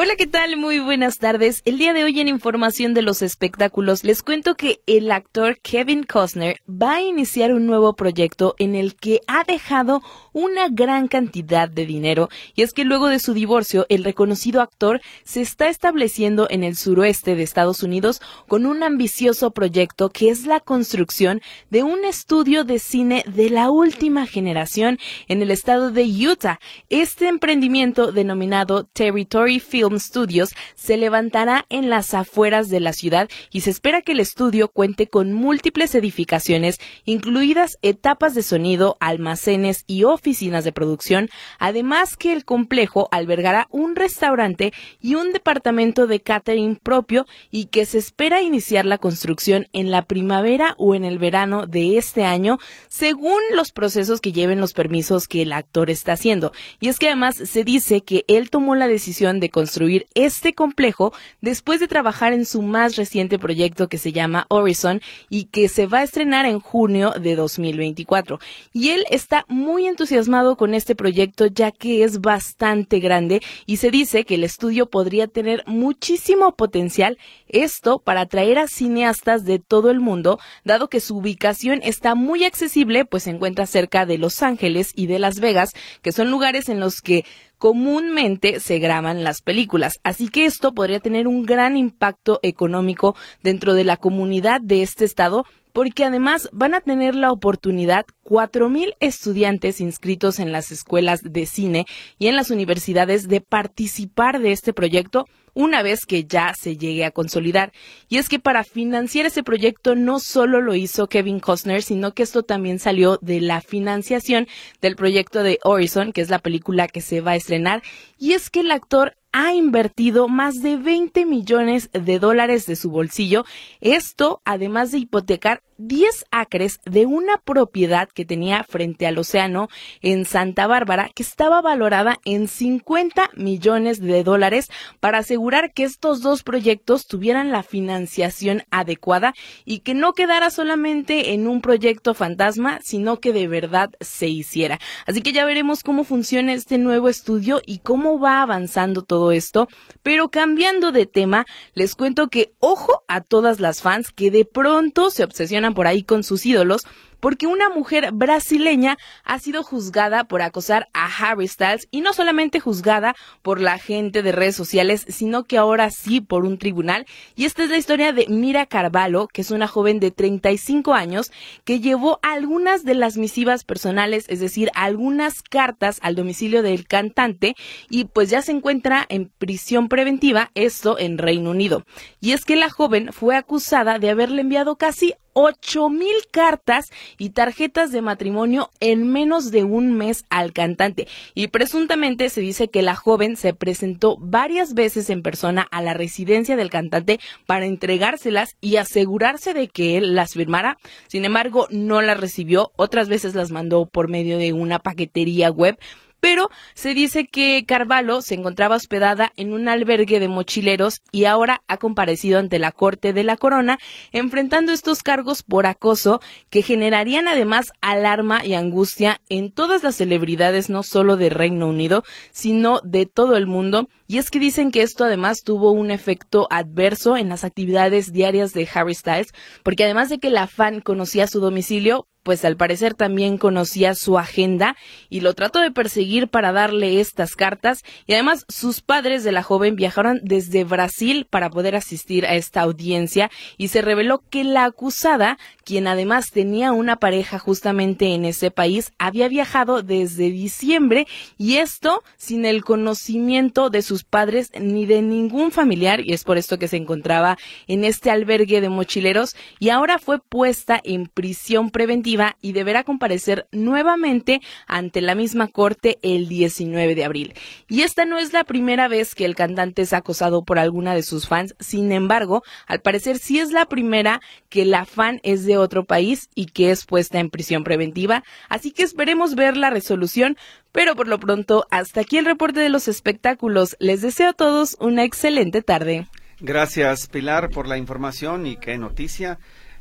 Hola, ¿qué tal? Muy buenas tardes. El día de hoy en Información de los Espectáculos les cuento que el actor Kevin Costner va a iniciar un nuevo proyecto en el que ha dejado una gran cantidad de dinero y es que luego de su divorcio el reconocido actor se está estableciendo en el suroeste de Estados Unidos con un ambicioso proyecto que es la construcción de un estudio de cine de la última generación en el estado de Utah. Este emprendimiento denominado Territory Film Studios se levantará en las afueras de la ciudad y se espera que el estudio cuente con múltiples edificaciones, incluidas etapas de sonido, almacenes y oficinas de producción, además que el complejo albergará un restaurante y un departamento de catering propio y que se espera iniciar la construcción en la primavera o en el verano de este año, según los procesos que lleven los permisos que el actor está haciendo. Y es que además se dice que él tomó la decisión de construir este complejo después de trabajar en su más reciente proyecto que se llama Horizon y que se va a estrenar en junio de 2024. Y él está muy entusiasmado con este proyecto ya que es bastante grande y se dice que el estudio podría tener muchísimo potencial esto para atraer a cineastas de todo el mundo, dado que su ubicación está muy accesible, pues se encuentra cerca de Los Ángeles y de Las Vegas, que son lugares en los que comúnmente se graban las películas. Así que esto podría tener un gran impacto económico dentro de la comunidad de este estado porque además van a tener la oportunidad 4.000 estudiantes inscritos en las escuelas de cine y en las universidades de participar de este proyecto una vez que ya se llegue a consolidar. Y es que para financiar ese proyecto no solo lo hizo Kevin Costner, sino que esto también salió de la financiación del proyecto de Horizon, que es la película que se va a estrenar. Y es que el actor ha invertido más de 20 millones de dólares de su bolsillo. Esto, además de hipotecar 10 acres de una propiedad que tenía frente al océano en Santa Bárbara que estaba valorada en 50 millones de dólares para asegurar que estos dos proyectos tuvieran la financiación adecuada y que no quedara solamente en un proyecto fantasma, sino que de verdad se hiciera. Así que ya veremos cómo funciona este nuevo estudio y cómo va avanzando todo esto. Pero cambiando de tema, les cuento que ojo a todas las fans que de pronto se obsesionan por ahí con sus ídolos, porque una mujer brasileña ha sido juzgada por acosar a Harry Styles y no solamente juzgada por la gente de redes sociales, sino que ahora sí por un tribunal. Y esta es la historia de Mira Carvalho, que es una joven de 35 años que llevó algunas de las misivas personales, es decir, algunas cartas al domicilio del cantante y pues ya se encuentra en prisión preventiva, esto en Reino Unido. Y es que la joven fue acusada de haberle enviado casi ocho mil cartas y tarjetas de matrimonio en menos de un mes al cantante. Y presuntamente se dice que la joven se presentó varias veces en persona a la residencia del cantante para entregárselas y asegurarse de que él las firmara. Sin embargo, no las recibió. Otras veces las mandó por medio de una paquetería web pero se dice que Carvalho se encontraba hospedada en un albergue de mochileros y ahora ha comparecido ante la Corte de la Corona, enfrentando estos cargos por acoso que generarían además alarma y angustia en todas las celebridades, no solo de Reino Unido, sino de todo el mundo. Y es que dicen que esto además tuvo un efecto adverso en las actividades diarias de Harry Styles, porque además de que la fan conocía su domicilio, pues al parecer también conocía su agenda y lo trató de perseguir para darle estas cartas. Y además sus padres de la joven viajaron desde Brasil para poder asistir a esta audiencia y se reveló que la acusada, quien además tenía una pareja justamente en ese país, había viajado desde diciembre y esto sin el conocimiento de sus padres ni de ningún familiar y es por esto que se encontraba en este albergue de mochileros y ahora fue puesta en prisión preventiva y deberá comparecer nuevamente ante la misma corte el 19 de abril. Y esta no es la primera vez que el cantante es acosado por alguna de sus fans, sin embargo, al parecer sí es la primera que la fan es de otro país y que es puesta en prisión preventiva, así que esperemos ver la resolución, pero por lo pronto, hasta aquí el reporte de los espectáculos. Les deseo a todos una excelente tarde. Gracias, Pilar, por la información y qué noticia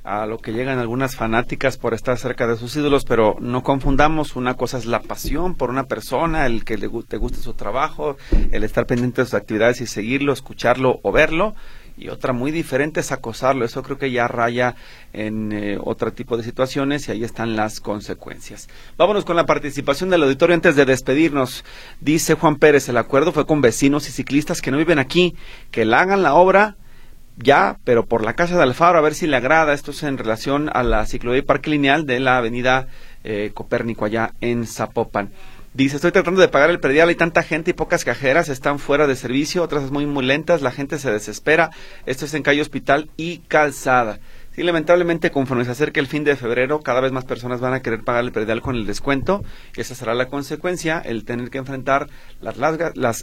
a lo que llegan algunas fanáticas por estar cerca de sus ídolos, pero no confundamos, una cosa es la pasión por una persona, el que le, te guste su trabajo, el estar pendiente de sus actividades y seguirlo, escucharlo o verlo, y otra muy diferente es acosarlo, eso creo que ya raya en eh, otro tipo de situaciones y ahí están las consecuencias. Vámonos con la participación del auditorio antes de despedirnos. Dice Juan Pérez, el acuerdo fue con vecinos y ciclistas que no viven aquí, que la hagan la obra ya, pero por la Casa de Alfaro, a ver si le agrada. Esto es en relación a la ciclovía y parque lineal de la avenida eh, Copérnico, allá en Zapopan. Dice, estoy tratando de pagar el predial, hay tanta gente y pocas cajeras están fuera de servicio, otras muy muy lentas, la gente se desespera. Esto es en calle Hospital y Calzada. Y lamentablemente, conforme se acerca el fin de febrero, cada vez más personas van a querer pagar el predial con el descuento. Esa será la consecuencia, el tener que enfrentar las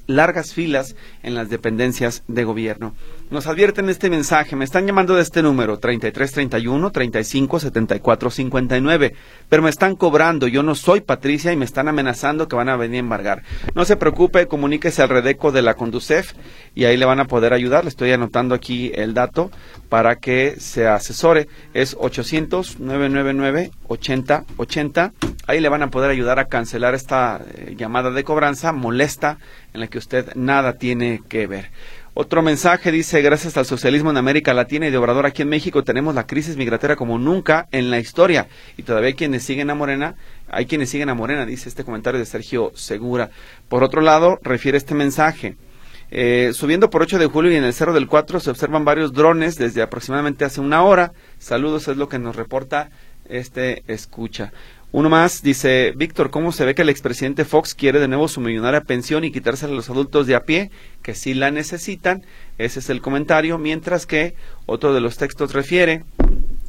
largas filas en las dependencias de gobierno. Nos advierten este mensaje, me están llamando de este número, 3331 35 74 59, pero me están cobrando, yo no soy Patricia y me están amenazando que van a venir a embargar. No se preocupe, comuníquese al Redeco de la Conducef y ahí le van a poder ayudar. Le estoy anotando aquí el dato para que se asesore. Es 800-999-8080. Ahí le van a poder ayudar a cancelar esta eh, llamada de cobranza molesta en la que usted nada tiene que ver. Otro mensaje dice, gracias al socialismo en América Latina y de Obrador aquí en México tenemos la crisis migratoria como nunca en la historia. Y todavía hay quienes siguen a Morena, hay quienes siguen a Morena, dice este comentario de Sergio Segura. Por otro lado, refiere este mensaje. Eh, subiendo por 8 de julio y en el Cerro del 4 se observan varios drones desde aproximadamente hace una hora. Saludos, es lo que nos reporta este escucha. Uno más dice, Víctor, ¿cómo se ve que el expresidente Fox quiere de nuevo su millonaria pensión y quitársela a los adultos de a pie, que sí la necesitan? Ese es el comentario, mientras que otro de los textos refiere,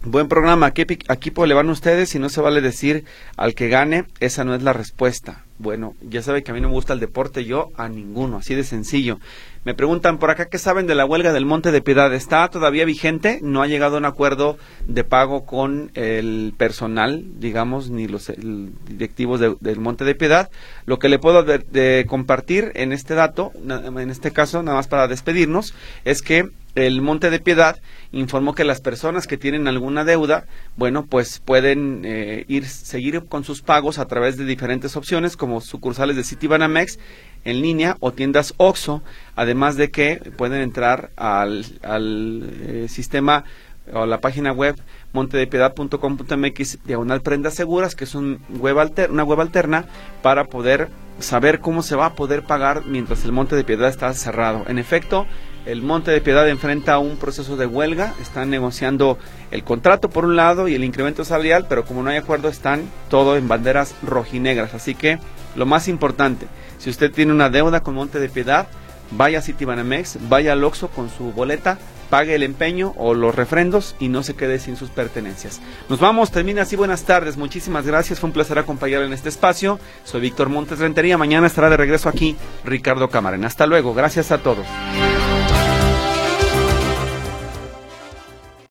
buen programa, ¿a qué equipo le van ustedes? Si no se vale decir al que gane, esa no es la respuesta. Bueno, ya sabe que a mí no me gusta el deporte, yo a ninguno, así de sencillo. Me preguntan por acá qué saben de la huelga del Monte de Piedad. ¿Está todavía vigente? No ha llegado a un acuerdo de pago con el personal, digamos, ni los directivos del Monte de Piedad. Lo que le puedo de compartir en este dato, en este caso, nada más para despedirnos, es que el Monte de Piedad informó que las personas que tienen alguna deuda, bueno, pues pueden eh, ir seguir con sus pagos a través de diferentes opciones como sucursales de Citibanamex en línea o tiendas OXO, además de que pueden entrar al, al eh, sistema o la página web montedepiedad.com.mx diagonal prendas seguras, que es un web alter, una web alterna para poder saber cómo se va a poder pagar mientras el Monte de Piedad está cerrado. En efecto, el Monte de Piedad enfrenta un proceso de huelga, están negociando el contrato por un lado y el incremento salarial, pero como no hay acuerdo están todo en banderas rojinegras. Así que lo más importante, si usted tiene una deuda con Monte de Piedad, vaya a Citibanamex, vaya al Oxxo con su boleta, pague el empeño o los refrendos y no se quede sin sus pertenencias. Nos vamos, termina así, buenas tardes, muchísimas gracias, fue un placer acompañarle en este espacio. Soy Víctor Montes Rentería, mañana estará de regreso aquí Ricardo Camarena. Hasta luego, gracias a todos.